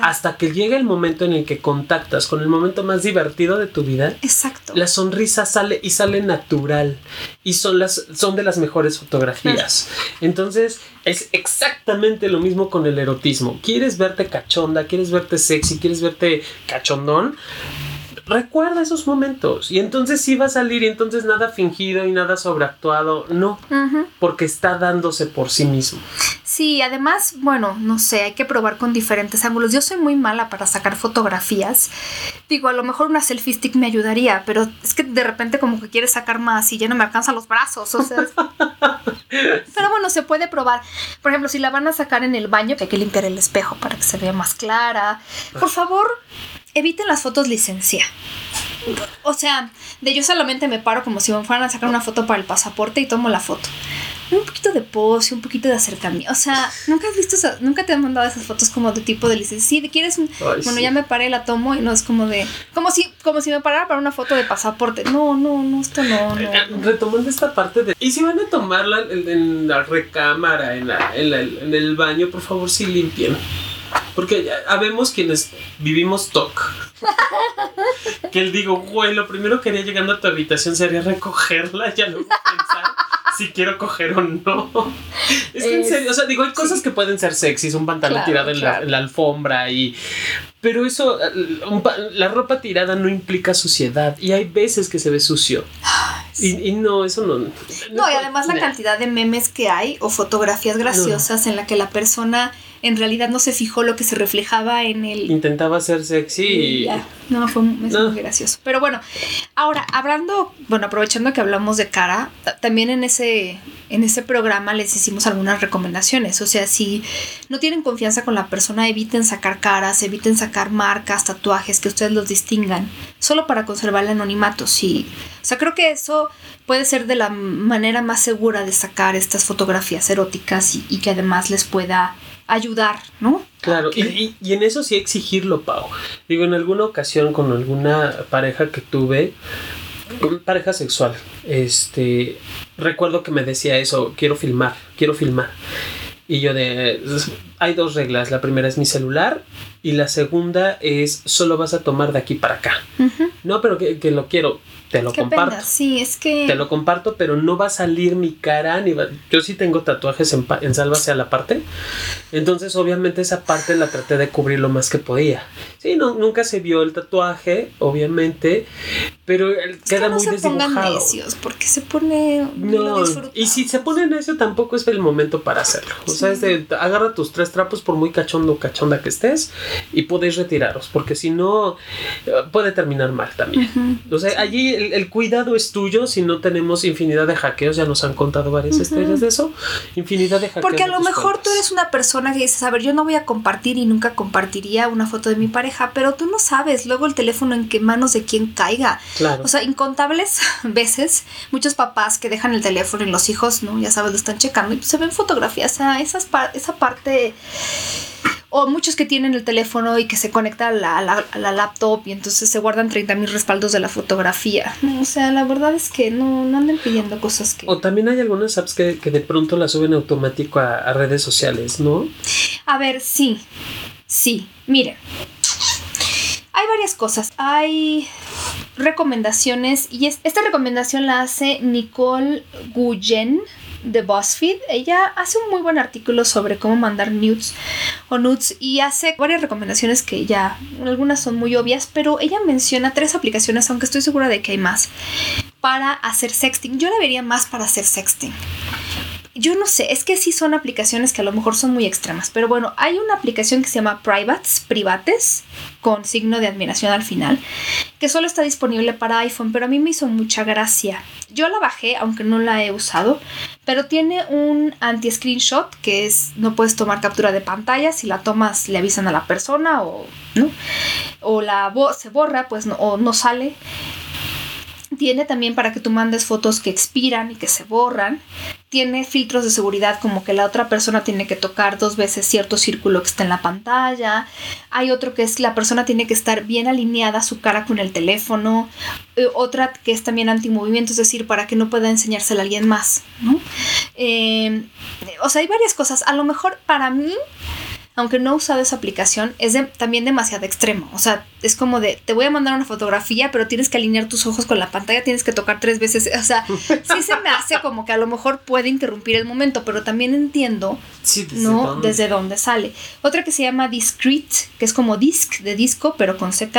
S2: hasta que llega el momento en el que contactas con el momento más divertido de tu vida.
S1: Exacto.
S2: La sonrisa sale y sale natural y son las son de las mejores fotografías. Entonces, es exactamente lo mismo con el erotismo. ¿Quieres verte cachonda? ¿Quieres verte sexy? ¿Quieres verte cachondón? Recuerda esos momentos y entonces sí va a salir y entonces nada fingido y nada sobreactuado, no, porque está dándose por sí mismo.
S1: Sí, además, bueno, no sé, hay que probar con diferentes ángulos. Yo soy muy mala para sacar fotografías. Digo, a lo mejor una selfie stick me ayudaría, pero es que de repente como que quieres sacar más y ya no me alcanzan los brazos, o sea. *laughs* pero bueno, se puede probar. Por ejemplo, si la van a sacar en el baño, que hay que limpiar el espejo para que se vea más clara. Por favor, eviten las fotos licencia. O sea, de yo solamente me paro como si me fueran a sacar una foto para el pasaporte y tomo la foto. Un poquito de pose, un poquito de acercamiento. O sea, nunca has visto nunca te han mandado esas fotos como de tipo de licencia. Sí, quieres. bueno, ya me paré, la tomo y no es como de. Como si, como si me parara para una foto de pasaporte. No, no, no, esto no, no.
S2: Retomando esta parte de. Y si van a tomarla en, la recámara, en, la, en, en el baño, por favor, sí limpien. Porque ya habemos quienes vivimos TOC. que él digo, güey, lo primero que haría llegando a tu habitación sería recogerla, ya luego pensar si quiero coger o no. Es que en serio, o sea, digo, hay cosas que pueden ser sexys, un pantalón tirado en, la, alfombra y... Pero eso, la ropa tirada no implica suciedad y hay veces que se ve sucio. Y, y, no, eso no.
S1: No, y además la cantidad de memes que hay o fotografías graciosas en la que la persona en realidad no se fijó lo que se reflejaba en el...
S2: Intentaba ser sexy y...
S1: No, fue muy gracioso. Pero bueno, ahora, hablando, bueno, aprovechando que hablamos de cara, también en ese, en ese programa les hicimos algunas recomendaciones. O sea, si no tienen confianza con la persona, eviten sacar caras, eviten sacar marcas, tatuajes, que ustedes los distingan, solo para conservar el anonimato. Sí. O sea, creo que eso puede ser de la manera más segura de sacar estas fotografías eróticas y que además les pueda ayudar, ¿no?
S2: Claro, y, y, en eso sí exigirlo, Pau. Digo, en alguna ocasión con alguna pareja que tuve, pareja sexual, este, recuerdo que me decía eso, quiero filmar, quiero filmar. Y yo de, hay dos reglas, la primera es mi celular y la segunda es solo vas a tomar de aquí para acá. No, pero que, que, lo quiero te lo comparto.
S1: Sí, es que.
S2: Te lo comparto, pero no va a salir mi cara ni va... Yo sí tengo tatuajes en, en salva hacia la parte. Entonces, obviamente, esa parte la traté de cubrir lo más que podía. Sí, no, nunca se vio el tatuaje, obviamente, pero queda muy se desdibujado.
S1: Necios, porque se pone.
S2: No, y si se pone necio, tampoco es el momento para hacerlo. O sea, es de agarra tus tres trapos, por muy cachondo o cachonda que estés, y podéis retiraros, porque si no, puede terminar mal también. O sea, allí el, cuidado es tuyo si no tenemos infinidad de hackeos, ya nos han contado varias estrellas de eso, infinidad de hackeos.
S1: Porque a lo mejor tú eres una persona que dices, a ver, yo no voy a compartir y nunca compartiría una foto de mi pareja, pero tú no sabes luego el teléfono en qué manos de quién caiga. Claro. O sea, incontables *laughs* veces, muchos papás que dejan el teléfono y los hijos, ¿no? Ya sabes, lo están checando y se ven fotografías, o sea, esas esa parte o muchos que tienen el teléfono y que se conecta a la, laptop y entonces se guardan 30 mil respaldos de la fotografía. o sea, la verdad es que no, no anden pidiendo cosas que...
S2: O también hay algunas apps que, de pronto las suben automático a, redes sociales, ¿no?
S1: A ver, sí, sí, miren. Hay varias cosas. Hay recomendaciones y esta recomendación la hace Nicole Guyen de BuzzFeed. Ella hace un muy buen artículo sobre cómo mandar nudes o nudes y hace varias recomendaciones que ya algunas son muy obvias, pero ella menciona tres aplicaciones, aunque estoy segura de que hay más, para hacer sexting. Yo la vería más para hacer sexting yo no sé, es que sí son aplicaciones que a lo mejor son muy extremas, pero bueno, hay una aplicación que se llama Privates, Privates, con signo de admiración al final, que solo está disponible para iPhone, pero a mí me hizo mucha gracia. Yo la bajé, aunque no la he usado, pero tiene un anti-screenshot, que es, no puedes tomar captura de pantalla, si la tomas le avisan a la persona o, ¿no? O la se borra, pues o no sale. Tiene también para que tú mandes fotos que expiran y que se borran. Tiene filtros de seguridad como que la otra persona tiene que tocar dos veces cierto círculo que está en la pantalla. Hay otro que es la persona tiene que estar bien alineada su cara con el teléfono. Eh, otra que es también antimovimiento, es decir, para que no pueda enseñársela a alguien más. Eh, o sea, hay varias cosas. A lo mejor para mí aunque no he usado esa aplicación, es también demasiado extremo. O sea, es como de, te voy a mandar una fotografía, pero tienes que alinear tus ojos con la pantalla, tienes que tocar tres veces. *laughs* O sea, sí se me hace como que a lo mejor puede interrumpir el momento, pero también entiendo, ¿no? Desde dónde sale. Otra que se llama Discrete, que es como disc de disco, pero con CK.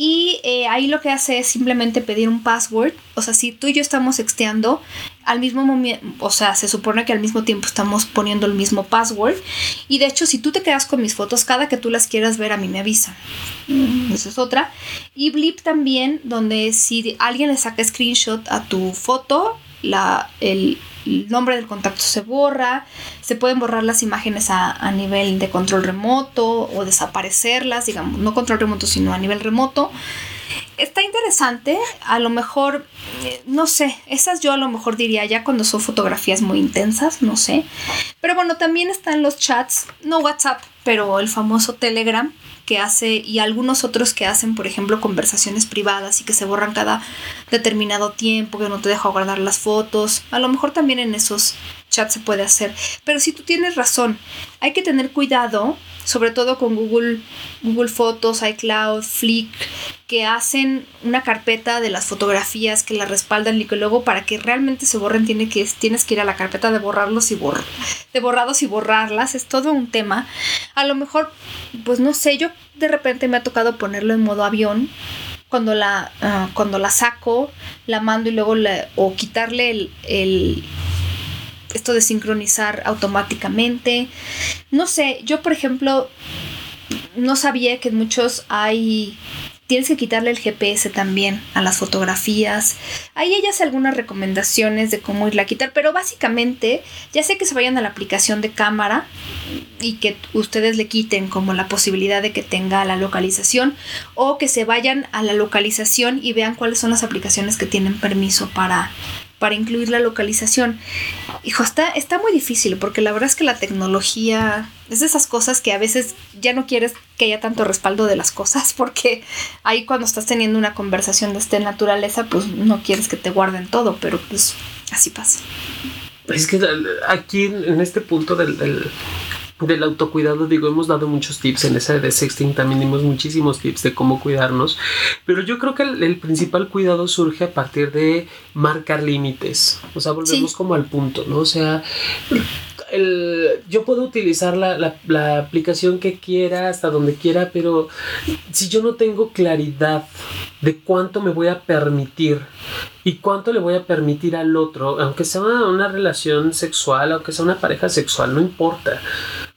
S1: Y eh, ahí lo que hace es simplemente pedir un password. O sea, si tú y yo estamos sexteando, al mismo momento, o sea, se supone que al mismo tiempo estamos poniendo el mismo password. Y de hecho, si tú te quedas con mis fotos, cada que tú las quieras ver, a mí me avisa. Mm, esa es otra. Y Blip también, donde si alguien le saca screenshot a tu foto, la, el, el nombre del contacto se borra, se pueden borrar las imágenes a, nivel de control remoto o desaparecerlas, digamos, no control remoto, sino a nivel remoto. Está interesante, a lo mejor, eh, no sé, esas yo a lo mejor diría ya cuando son fotografías muy intensas, no sé. Pero bueno, también están los chats, no WhatsApp, pero el famoso Telegram, que hace y algunos otros que hacen, por ejemplo, conversaciones privadas y que se borran cada determinado tiempo, que no te deja guardar las fotos. A lo mejor también en esos chats se puede hacer. Pero si tú tienes razón, hay que tener cuidado, sobre todo con Google, Google Fotos, iCloud, Flick, que hacen una carpeta de las fotografías que la respaldan y que luego para que realmente se borren tiene que, tienes que ir a la carpeta de borrarlos y borrar, de borrados y borrarlas. Es todo un tema. A lo mejor, pues no sé, yo de repente me ha tocado ponerlo en modo avión cuando la, ah, cuando la saco, la mando y luego la, o quitarle el, el, esto de sincronizar automáticamente. No sé, yo por ejemplo no sabía que muchos hay Tienes que quitarle el GPS también a las fotografías. Ahí ella hace algunas recomendaciones de cómo irla a quitar, pero básicamente ya sé que se vayan a la aplicación de cámara y que ustedes le quiten como la posibilidad de que tenga la localización o que se vayan a la localización y vean cuáles son las aplicaciones que tienen permiso para para incluir la localización. Hijo, está, está muy difícil porque la verdad es que la tecnología es de esas cosas que a veces ya no quieres que haya tanto respaldo de las cosas *laughs* porque ahí cuando estás teniendo una conversación de esta naturaleza pues no quieres que te guarden todo, pero pues así pasa.
S2: Es que aquí en este punto del autocuidado, digo, hemos dado muchos tips en esa de sexting, también dimos muchísimos tips de cómo cuidarnos, pero yo creo que el, principal cuidado surge a partir de marcar límites, o sea, volvemos como al punto, ¿no? O sea, el, yo puedo utilizar la, la, la, aplicación que quiera, hasta donde quiera, pero si yo no tengo claridad de cuánto me voy a permitir y cuánto le voy a permitir al otro, aunque sea una relación sexual, aunque sea una pareja sexual, no importa.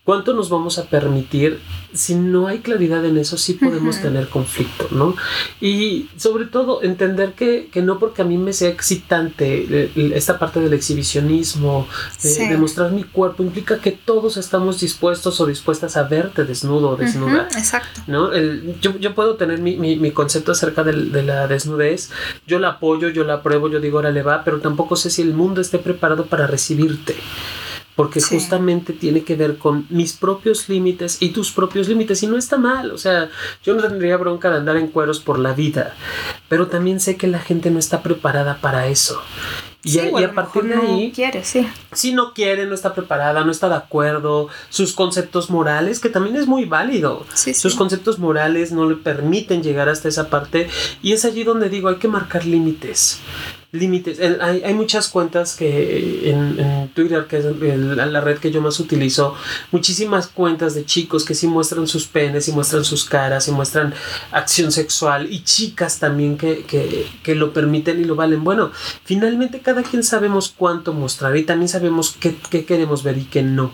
S2: ¿Cuánto nos vamos a permitir? Si no hay claridad en eso, sí podemos tener conflicto, ¿no? Y sobre todo entender que, no porque a mí me sea excitante esta parte del exhibicionismo, de, mostrar mi cuerpo, implica que todos estamos dispuestos o dispuestas a verte desnudo o desnuda.
S1: exacto.
S2: ¿no? yo, puedo tener mi, concepto acerca de, de, la desnudez, yo la apoyo, yo la apruebo, yo digo, ahora le va, pero tampoco sé si el mundo esté preparado para recibirte porque justamente tiene que ver con mis propios límites y tus propios límites y no está mal, o sea, yo no tendría bronca de andar en cueros por la vida, pero también sé que la gente no está preparada para eso. Y, a, partir de ahí,
S1: no quiere, sí.
S2: Si no quiere, no está preparada, no está de acuerdo, sus conceptos morales, que también es muy válido, sus conceptos morales no le permiten llegar hasta esa parte y es allí donde digo, hay que marcar límites límites. Hay, hay, muchas cuentas que en, Twitter, que es la red que yo más utilizo, muchísimas cuentas de chicos que sí muestran sus penes y muestran sus caras y muestran acción sexual y chicas también que, que, que lo permiten y lo valen. Bueno, finalmente cada quien sabemos cuánto mostrar y también sabemos qué, qué queremos ver y qué no.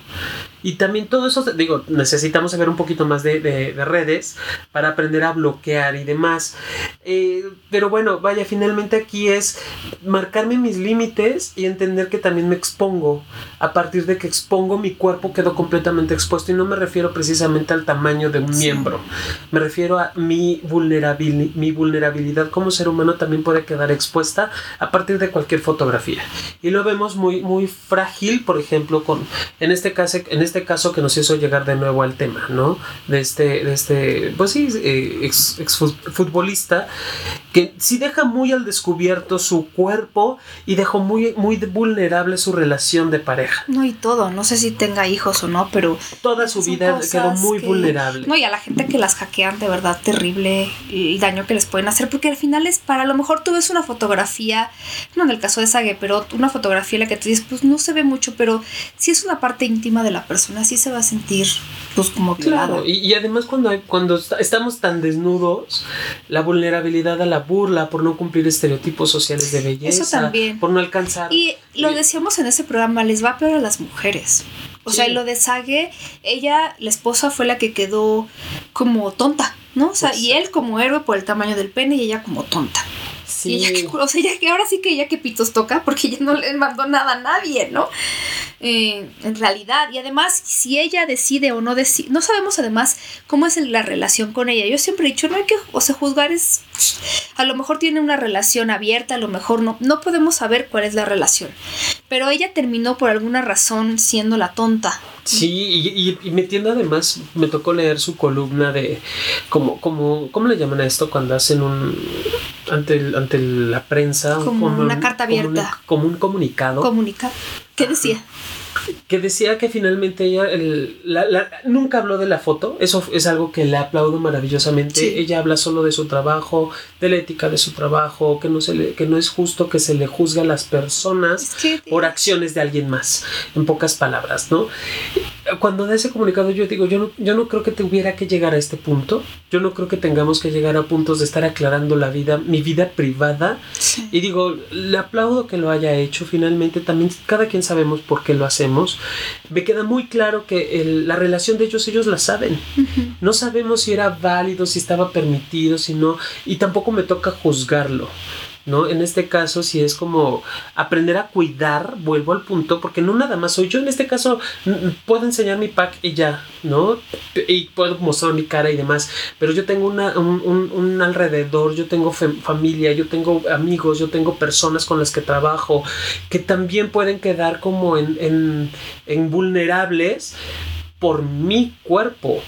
S2: Y también todo eso, digo, necesitamos saber un poquito más de, de, redes para aprender a bloquear y demás. Eh, pero bueno, vaya, finalmente aquí es marcarme mis límites y entender que también me expongo. A partir de que expongo mi cuerpo quedo completamente expuesto y no me refiero precisamente al tamaño de un miembro. Me refiero a mi, vulnerabil mi vulnerabilidad como ser humano también puede quedar expuesta a partir de cualquier fotografía. Y lo vemos muy, muy frágil, por ejemplo, con, en este caso, en este este caso que nos hizo llegar de nuevo al tema, ¿no? De este, de este pues sí, eh, ex, ex futbolista que sí deja muy al descubierto su cuerpo y dejó muy, muy vulnerable su relación de pareja.
S1: No, y todo, no sé si tenga hijos o no, pero...
S2: Toda su vida quedó muy vulnerable.
S1: No, y a la gente que las hackean, de verdad, terrible el daño que les pueden hacer, porque al final es para, a lo mejor tú ves una fotografía, no en el caso de Sage, pero una fotografía en la que tú dices, pues no se ve mucho, pero si es una parte íntima de la persona, sí se va a sentir, pues como
S2: Claro, y, y, además cuando, hay, cuando estamos tan desnudos, la vulnerabilidad a la burla, por no cumplir estereotipos sociales de belleza. Eso también. Por no alcanzar.
S1: Y lo decíamos en ese programa, les va peor a las mujeres. O sea, lo de Sage, ella, la esposa, fue la que quedó como tonta, ¿no? O sea, y él como héroe por el tamaño del pene y ella como tonta. Sí. Y que, o sea, que ahora sí que ella que pitos toca porque ella no le mandó nada a nadie, ¿no? Eh, en realidad. Y además, si ella decide o no decide, no sabemos además cómo es la relación con ella. Yo siempre he dicho, no hay que, o sea, juzgar es, a lo mejor tiene una relación abierta, a lo mejor no, no podemos saber cuál es la relación. Pero ella terminó por alguna razón siendo la tonta.
S2: Sí, y, y, metiendo además, me tocó leer su columna de, como, como, ¿cómo le llaman a esto cuando hacen un, ante, ante la prensa?
S1: Como, una carta abierta.
S2: Como un, comunicado.
S1: Comunicado. ¿Qué decía?
S2: Que decía que finalmente ella nunca habló de la foto, eso es algo que le aplaudo maravillosamente, ella habla solo de su trabajo, de la ética de su trabajo, que no, se le, que no es justo que se le juzgue a las personas por acciones de alguien más, en pocas palabras, ¿no? Cuando da ese comunicado yo digo, yo no, yo no creo que tuviera que llegar a este punto, yo no creo que tengamos que llegar a puntos de estar aclarando la vida, mi vida privada, y digo, le aplaudo que lo haya hecho, finalmente también cada quien sabemos por qué lo hacemos, me queda muy claro que la relación de ellos, ellos la saben. No sabemos si era válido, si estaba permitido, si no, y tampoco me toca juzgarlo. ¿No? En este caso, si es como aprender a cuidar, vuelvo al punto, porque no nada más soy yo, en este caso puedo enseñar mi pack y ya, ¿no? Y puedo mostrar mi cara y demás, pero yo tengo una, un, alrededor, yo tengo familia, yo tengo amigos, yo tengo personas con las que trabajo, que también pueden quedar como en, en, en vulnerables por mi cuerpo.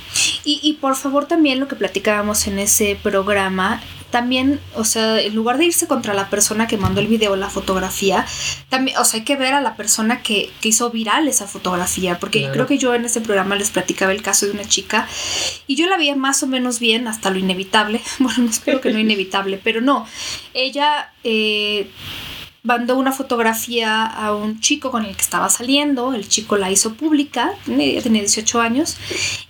S1: Y, y, por favor también lo que platicábamos en ese programa, también, o sea, en lugar de irse contra la persona que mandó el video, la fotografía, también, o sea, hay que ver a la persona que, que hizo viral esa fotografía, porque creo que yo en ese programa les platicaba el caso de una chica y yo la veía más o menos bien hasta lo inevitable, *laughs* bueno, no espero que no inevitable, pero no, ella... Eh, mandó una fotografía a un chico con el que estaba saliendo, el chico la hizo pública, tenía 18 años,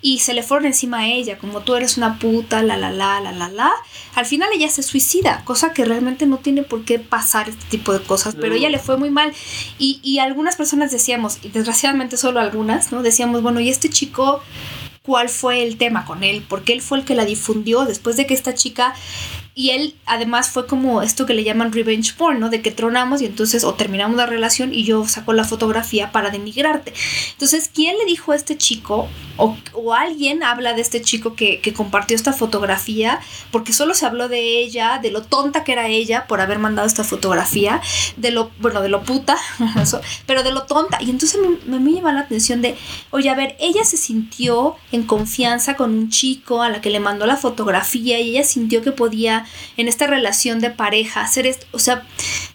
S1: y se le fueron encima a ella, como tú eres una puta, la la la, la la la. Al final ella se suicida, cosa que realmente no tiene por qué pasar este tipo de cosas, pero ella le fue muy mal. Y, y algunas personas decíamos, y desgraciadamente solo algunas, ¿no? Decíamos, bueno, ¿y este chico cuál fue el tema con él? Porque él fue el que la difundió después de que esta chica y él además fue como esto que le llaman revenge porn, ¿no? De que tronamos y entonces o terminamos la relación y yo saco la fotografía para denigrarte. Entonces, ¿quién le dijo a este chico o, o alguien habla de este chico que, que, compartió esta fotografía? Porque solo se habló de ella, de lo tonta que era ella por haber mandado esta fotografía, de lo, bueno, de lo puta, *laughs* pero de lo tonta. Y entonces me, me llama la atención de, oye, a ver, ella se sintió en confianza con un chico a la que le mandó la fotografía y ella sintió que podía en esta relación de pareja, hacer esto, o sea,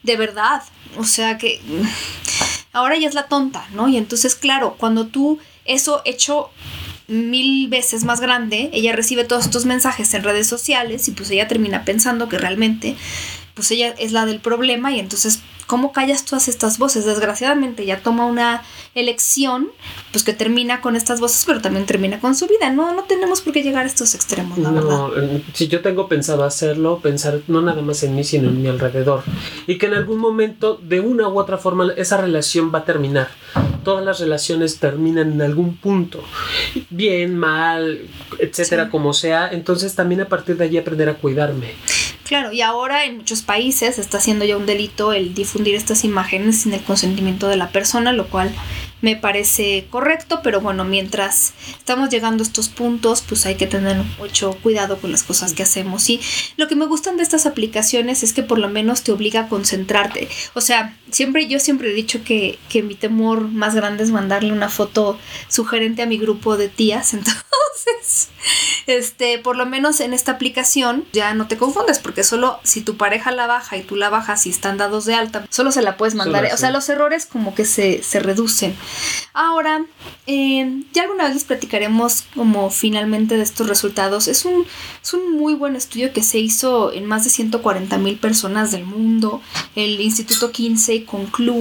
S1: de verdad, o sea que ahora ella es la tonta, ¿no? Y entonces, claro, cuando tú eso hecho mil veces más grande, ella recibe todos estos mensajes en redes sociales y pues ella termina pensando que realmente pues ella es la del problema y entonces ¿cómo callas todas estas voces? Desgraciadamente ya toma una elección pues que termina con estas voces, pero también termina con su vida. No, no tenemos por qué llegar a estos extremos, la no,
S2: verdad. Si yo tengo pensado hacerlo, pensar no nada más en mí, sino en mi alrededor. Y que en algún momento, de una u otra forma, esa relación va a terminar. Todas las relaciones terminan en algún punto. Bien, mal, etcétera, como sea. Entonces también a partir de allí aprender a cuidarme.
S1: Claro, y ahora en muchos países está siendo ya un delito el difundir estas imágenes sin el consentimiento de la persona, lo cual me parece correcto, pero bueno, mientras estamos llegando a estos puntos, pues hay que tener mucho cuidado con las cosas que hacemos. Y lo que me gustan de estas aplicaciones es que por lo menos te obliga a concentrarte. O sea, siempre yo siempre he dicho que, que mi temor más grande es mandarle una foto sugerente a mi grupo de tías, *laughs* entonces, este, por lo menos en esta aplicación ya no te confundes, porque solo si tu pareja la baja y tú la bajas y están dados de alta, solo se la puedes mandar. o sea, los errores como que se, se reducen. Ahora, eh, ya alguna vez les platicaremos como finalmente de estos resultados. Es un, es un muy buen estudio que se hizo en más de 140 mil personas del mundo. El Instituto Kinsey concluye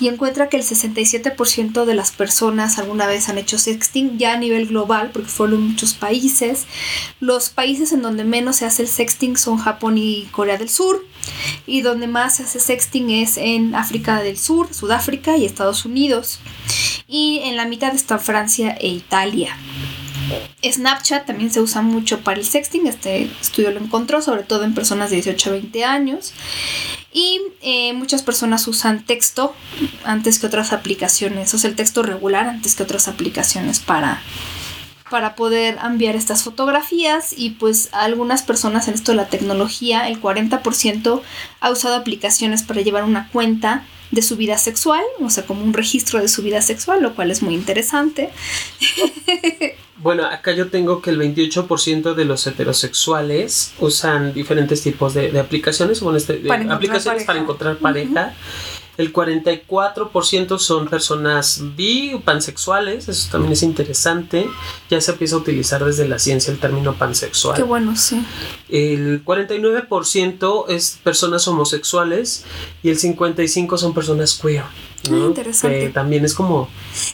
S1: y encuentra que el 67% de las personas alguna vez han hecho sexting ya a nivel global, porque fueron muchos países. Los países en donde menos se hace el sexting son Japón y Corea del Sur. Y donde más se hace sexting es en África del Sur, Sudáfrica y Estados Unidos. Y en la mitad están Francia e Italia. Snapchat también se usa mucho para el sexting, este estudio lo encontró, sobre todo en personas de 18 a 20 años. Y eh, muchas personas usan texto antes que otras aplicaciones, o sea, el texto regular antes que otras aplicaciones para, para poder enviar estas fotografías y pues algunas personas en esto de la tecnología, el 40% ha usado aplicaciones para llevar una cuenta de su vida sexual, o sea, como un registro de su vida sexual, lo cual es muy interesante. *laughs*
S2: Bueno, acá yo tengo que el 28% de los heterosexuales usan diferentes tipos de, aplicaciones, bueno, este, de aplicaciones para encontrar pareja. El 44% son personas bi o pansexuales, eso también es interesante. Ya se empieza a utilizar desde la ciencia el término pansexual.
S1: Qué bueno, sí.
S2: El 49% es personas homosexuales y el 55% son personas queer. ¿No? interesante. Que también es como...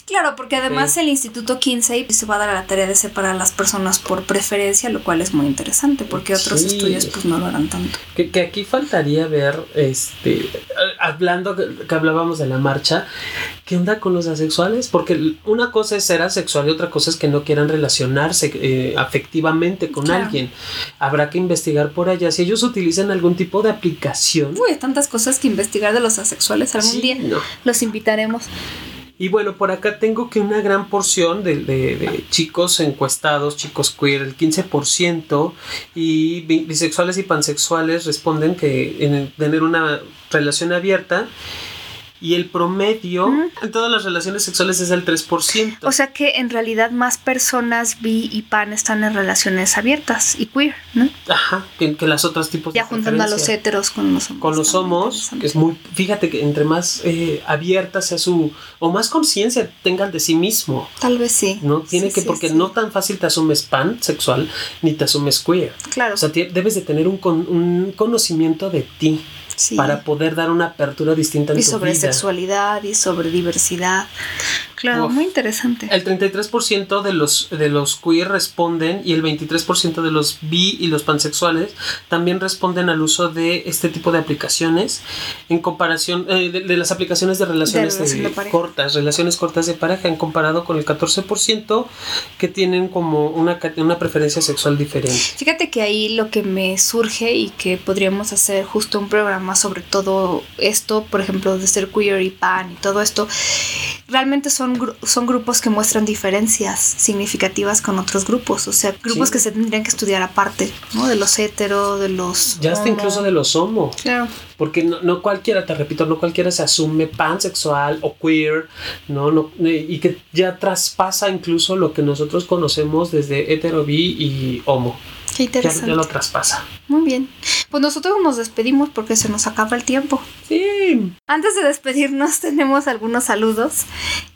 S1: Claro, porque además el Instituto Kinsey se va a dar a la tarea de separar a las personas por preferencia, lo cual es muy interesante, porque otros estudios pues no lo harán tanto.
S2: Que, que, aquí faltaría ver, este, hablando que, hablábamos de la marcha, ¿qué onda con los asexuales? Porque una cosa es ser asexual y otra cosa es que no quieran relacionarse eh, afectivamente con alguien. Habrá que investigar por allá si ellos utilizan algún tipo de aplicación.
S1: Uy, tantas cosas que investigar de los asexuales algún día. No. Los invitaremos.
S2: Y bueno, por acá tengo que una gran porción de, chicos encuestados, chicos queer, el 15%, y bisexuales y pansexuales responden que en tener una relación abierta y el promedio en todas las relaciones sexuales es el 3%.
S1: O sea que en realidad más personas bi y pan están en relaciones abiertas y queer, ¿no?
S2: Ajá, que, las otras tipos
S1: ya juntando a los heteros con los
S2: homos. Con los homos, que es muy, fíjate que entre más eh, abierta sea su, o más conciencia tengan de sí mismo.
S1: Tal vez sí.
S2: No tiene que, porque no tan fácil te asumes pan sexual ni te asumes queer.
S1: Claro.
S2: O sea, debes de tener un, un conocimiento de ti para poder dar una apertura distinta
S1: en y sobre sexualidad y sobre diversidad. Claro, muy interesante.
S2: El 33% de los, de los queer responden y el 23% de los bi y los pansexuales también responden al uso de este tipo de aplicaciones en comparación eh, de, las aplicaciones de relaciones cortas, relaciones cortas de pareja, en comparado con el 14% que tienen como una, una preferencia sexual diferente.
S1: Fíjate que ahí lo que me surge y que podríamos hacer justo un programa sobre todo esto, por ejemplo, de ser queer y pan y todo esto, realmente son son, grupos que muestran diferencias significativas con otros grupos, o sea, grupos que se tendrían que estudiar aparte, ¿no? De los hetero, de los...
S2: Ya hasta incluso de los homo. Claro. Porque no, cualquiera, te repito, no cualquiera se asume pansexual o queer, ¿no? no y que ya traspasa incluso lo que nosotros conocemos desde hetero, bi y homo.
S1: Qué interesante.
S2: Ya, lo traspasa.
S1: Muy bien. Pues nosotros nos despedimos porque se nos acaba el tiempo.
S2: Sí.
S1: Antes de despedirnos *laughs* tenemos algunos saludos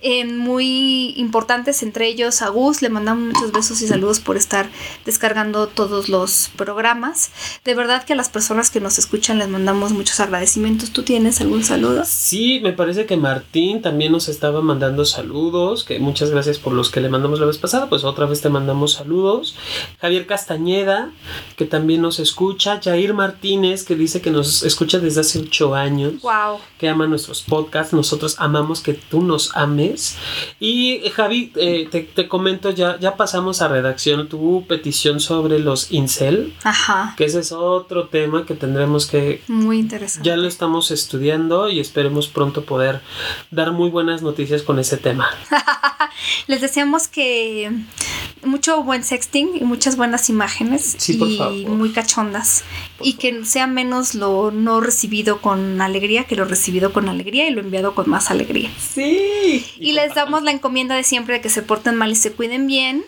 S1: eh, muy importantes, entre ellos a Gus, le mandamos muchos besos y saludos por estar descargando todos los programas. De verdad que a las personas que nos escuchan les mandamos muchos agradecimientos. ¿Tú tienes algún saludo?
S2: Sí, me parece que Martín también nos estaba mandando saludos, que muchas gracias por los que le mandamos la vez pasada, pues otra vez te mandamos saludos. Javier Castañeda que también nos escucha escucha, Jair Martínez, que dice que nos escucha desde hace ocho años.
S1: Wow.
S2: Que ama nuestros podcasts. Nosotros amamos que tú nos ames. Y eh, Javi, eh, te, te, comento, ya, ya pasamos a redacción tu petición sobre los incel.
S1: Ajá.
S2: Que ese es otro tema que tendremos que.
S3: Muy interesante.
S2: Ya lo estamos estudiando y esperemos pronto poder dar muy buenas noticias con ese tema. *laughs*
S3: Les decíamos que mucho buen sexting y muchas buenas imágenes.
S2: Sí,
S3: y por
S2: favor.
S3: muy cachón y que sea menos lo no recibido con alegría que lo recibido con alegría y lo enviado con más alegría.
S2: Sí.
S3: Y, les damos la encomienda de siempre de que se porten mal y se cuiden bien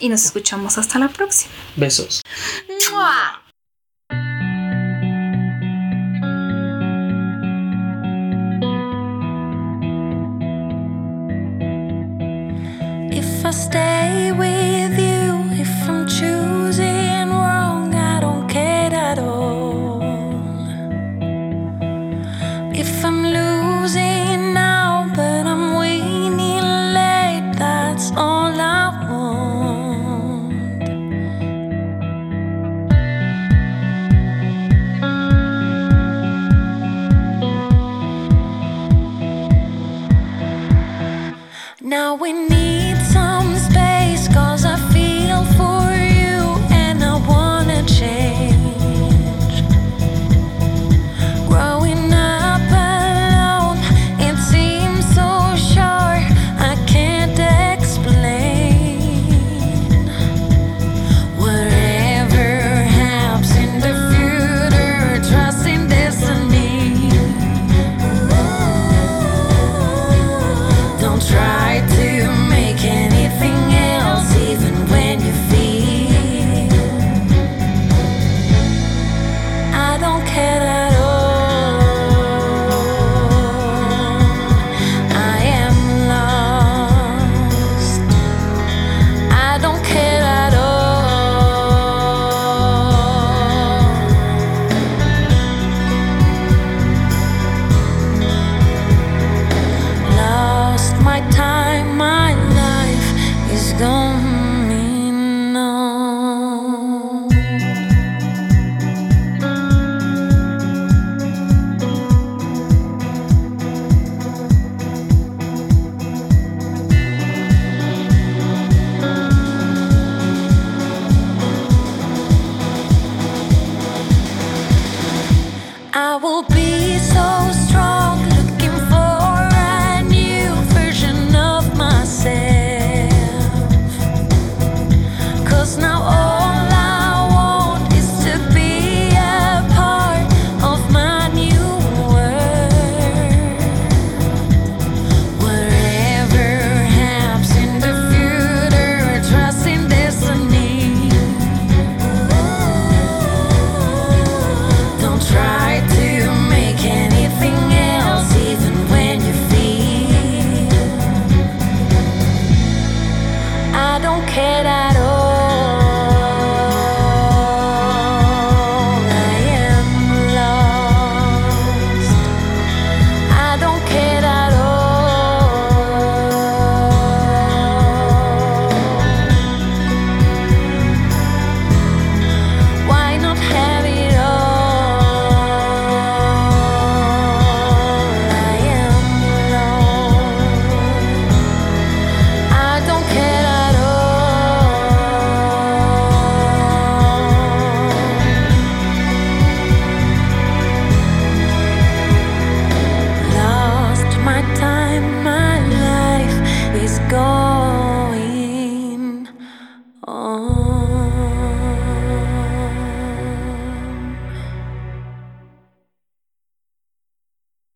S3: y nos escuchamos hasta la próxima.
S2: Besos.
S3: ¡Mua!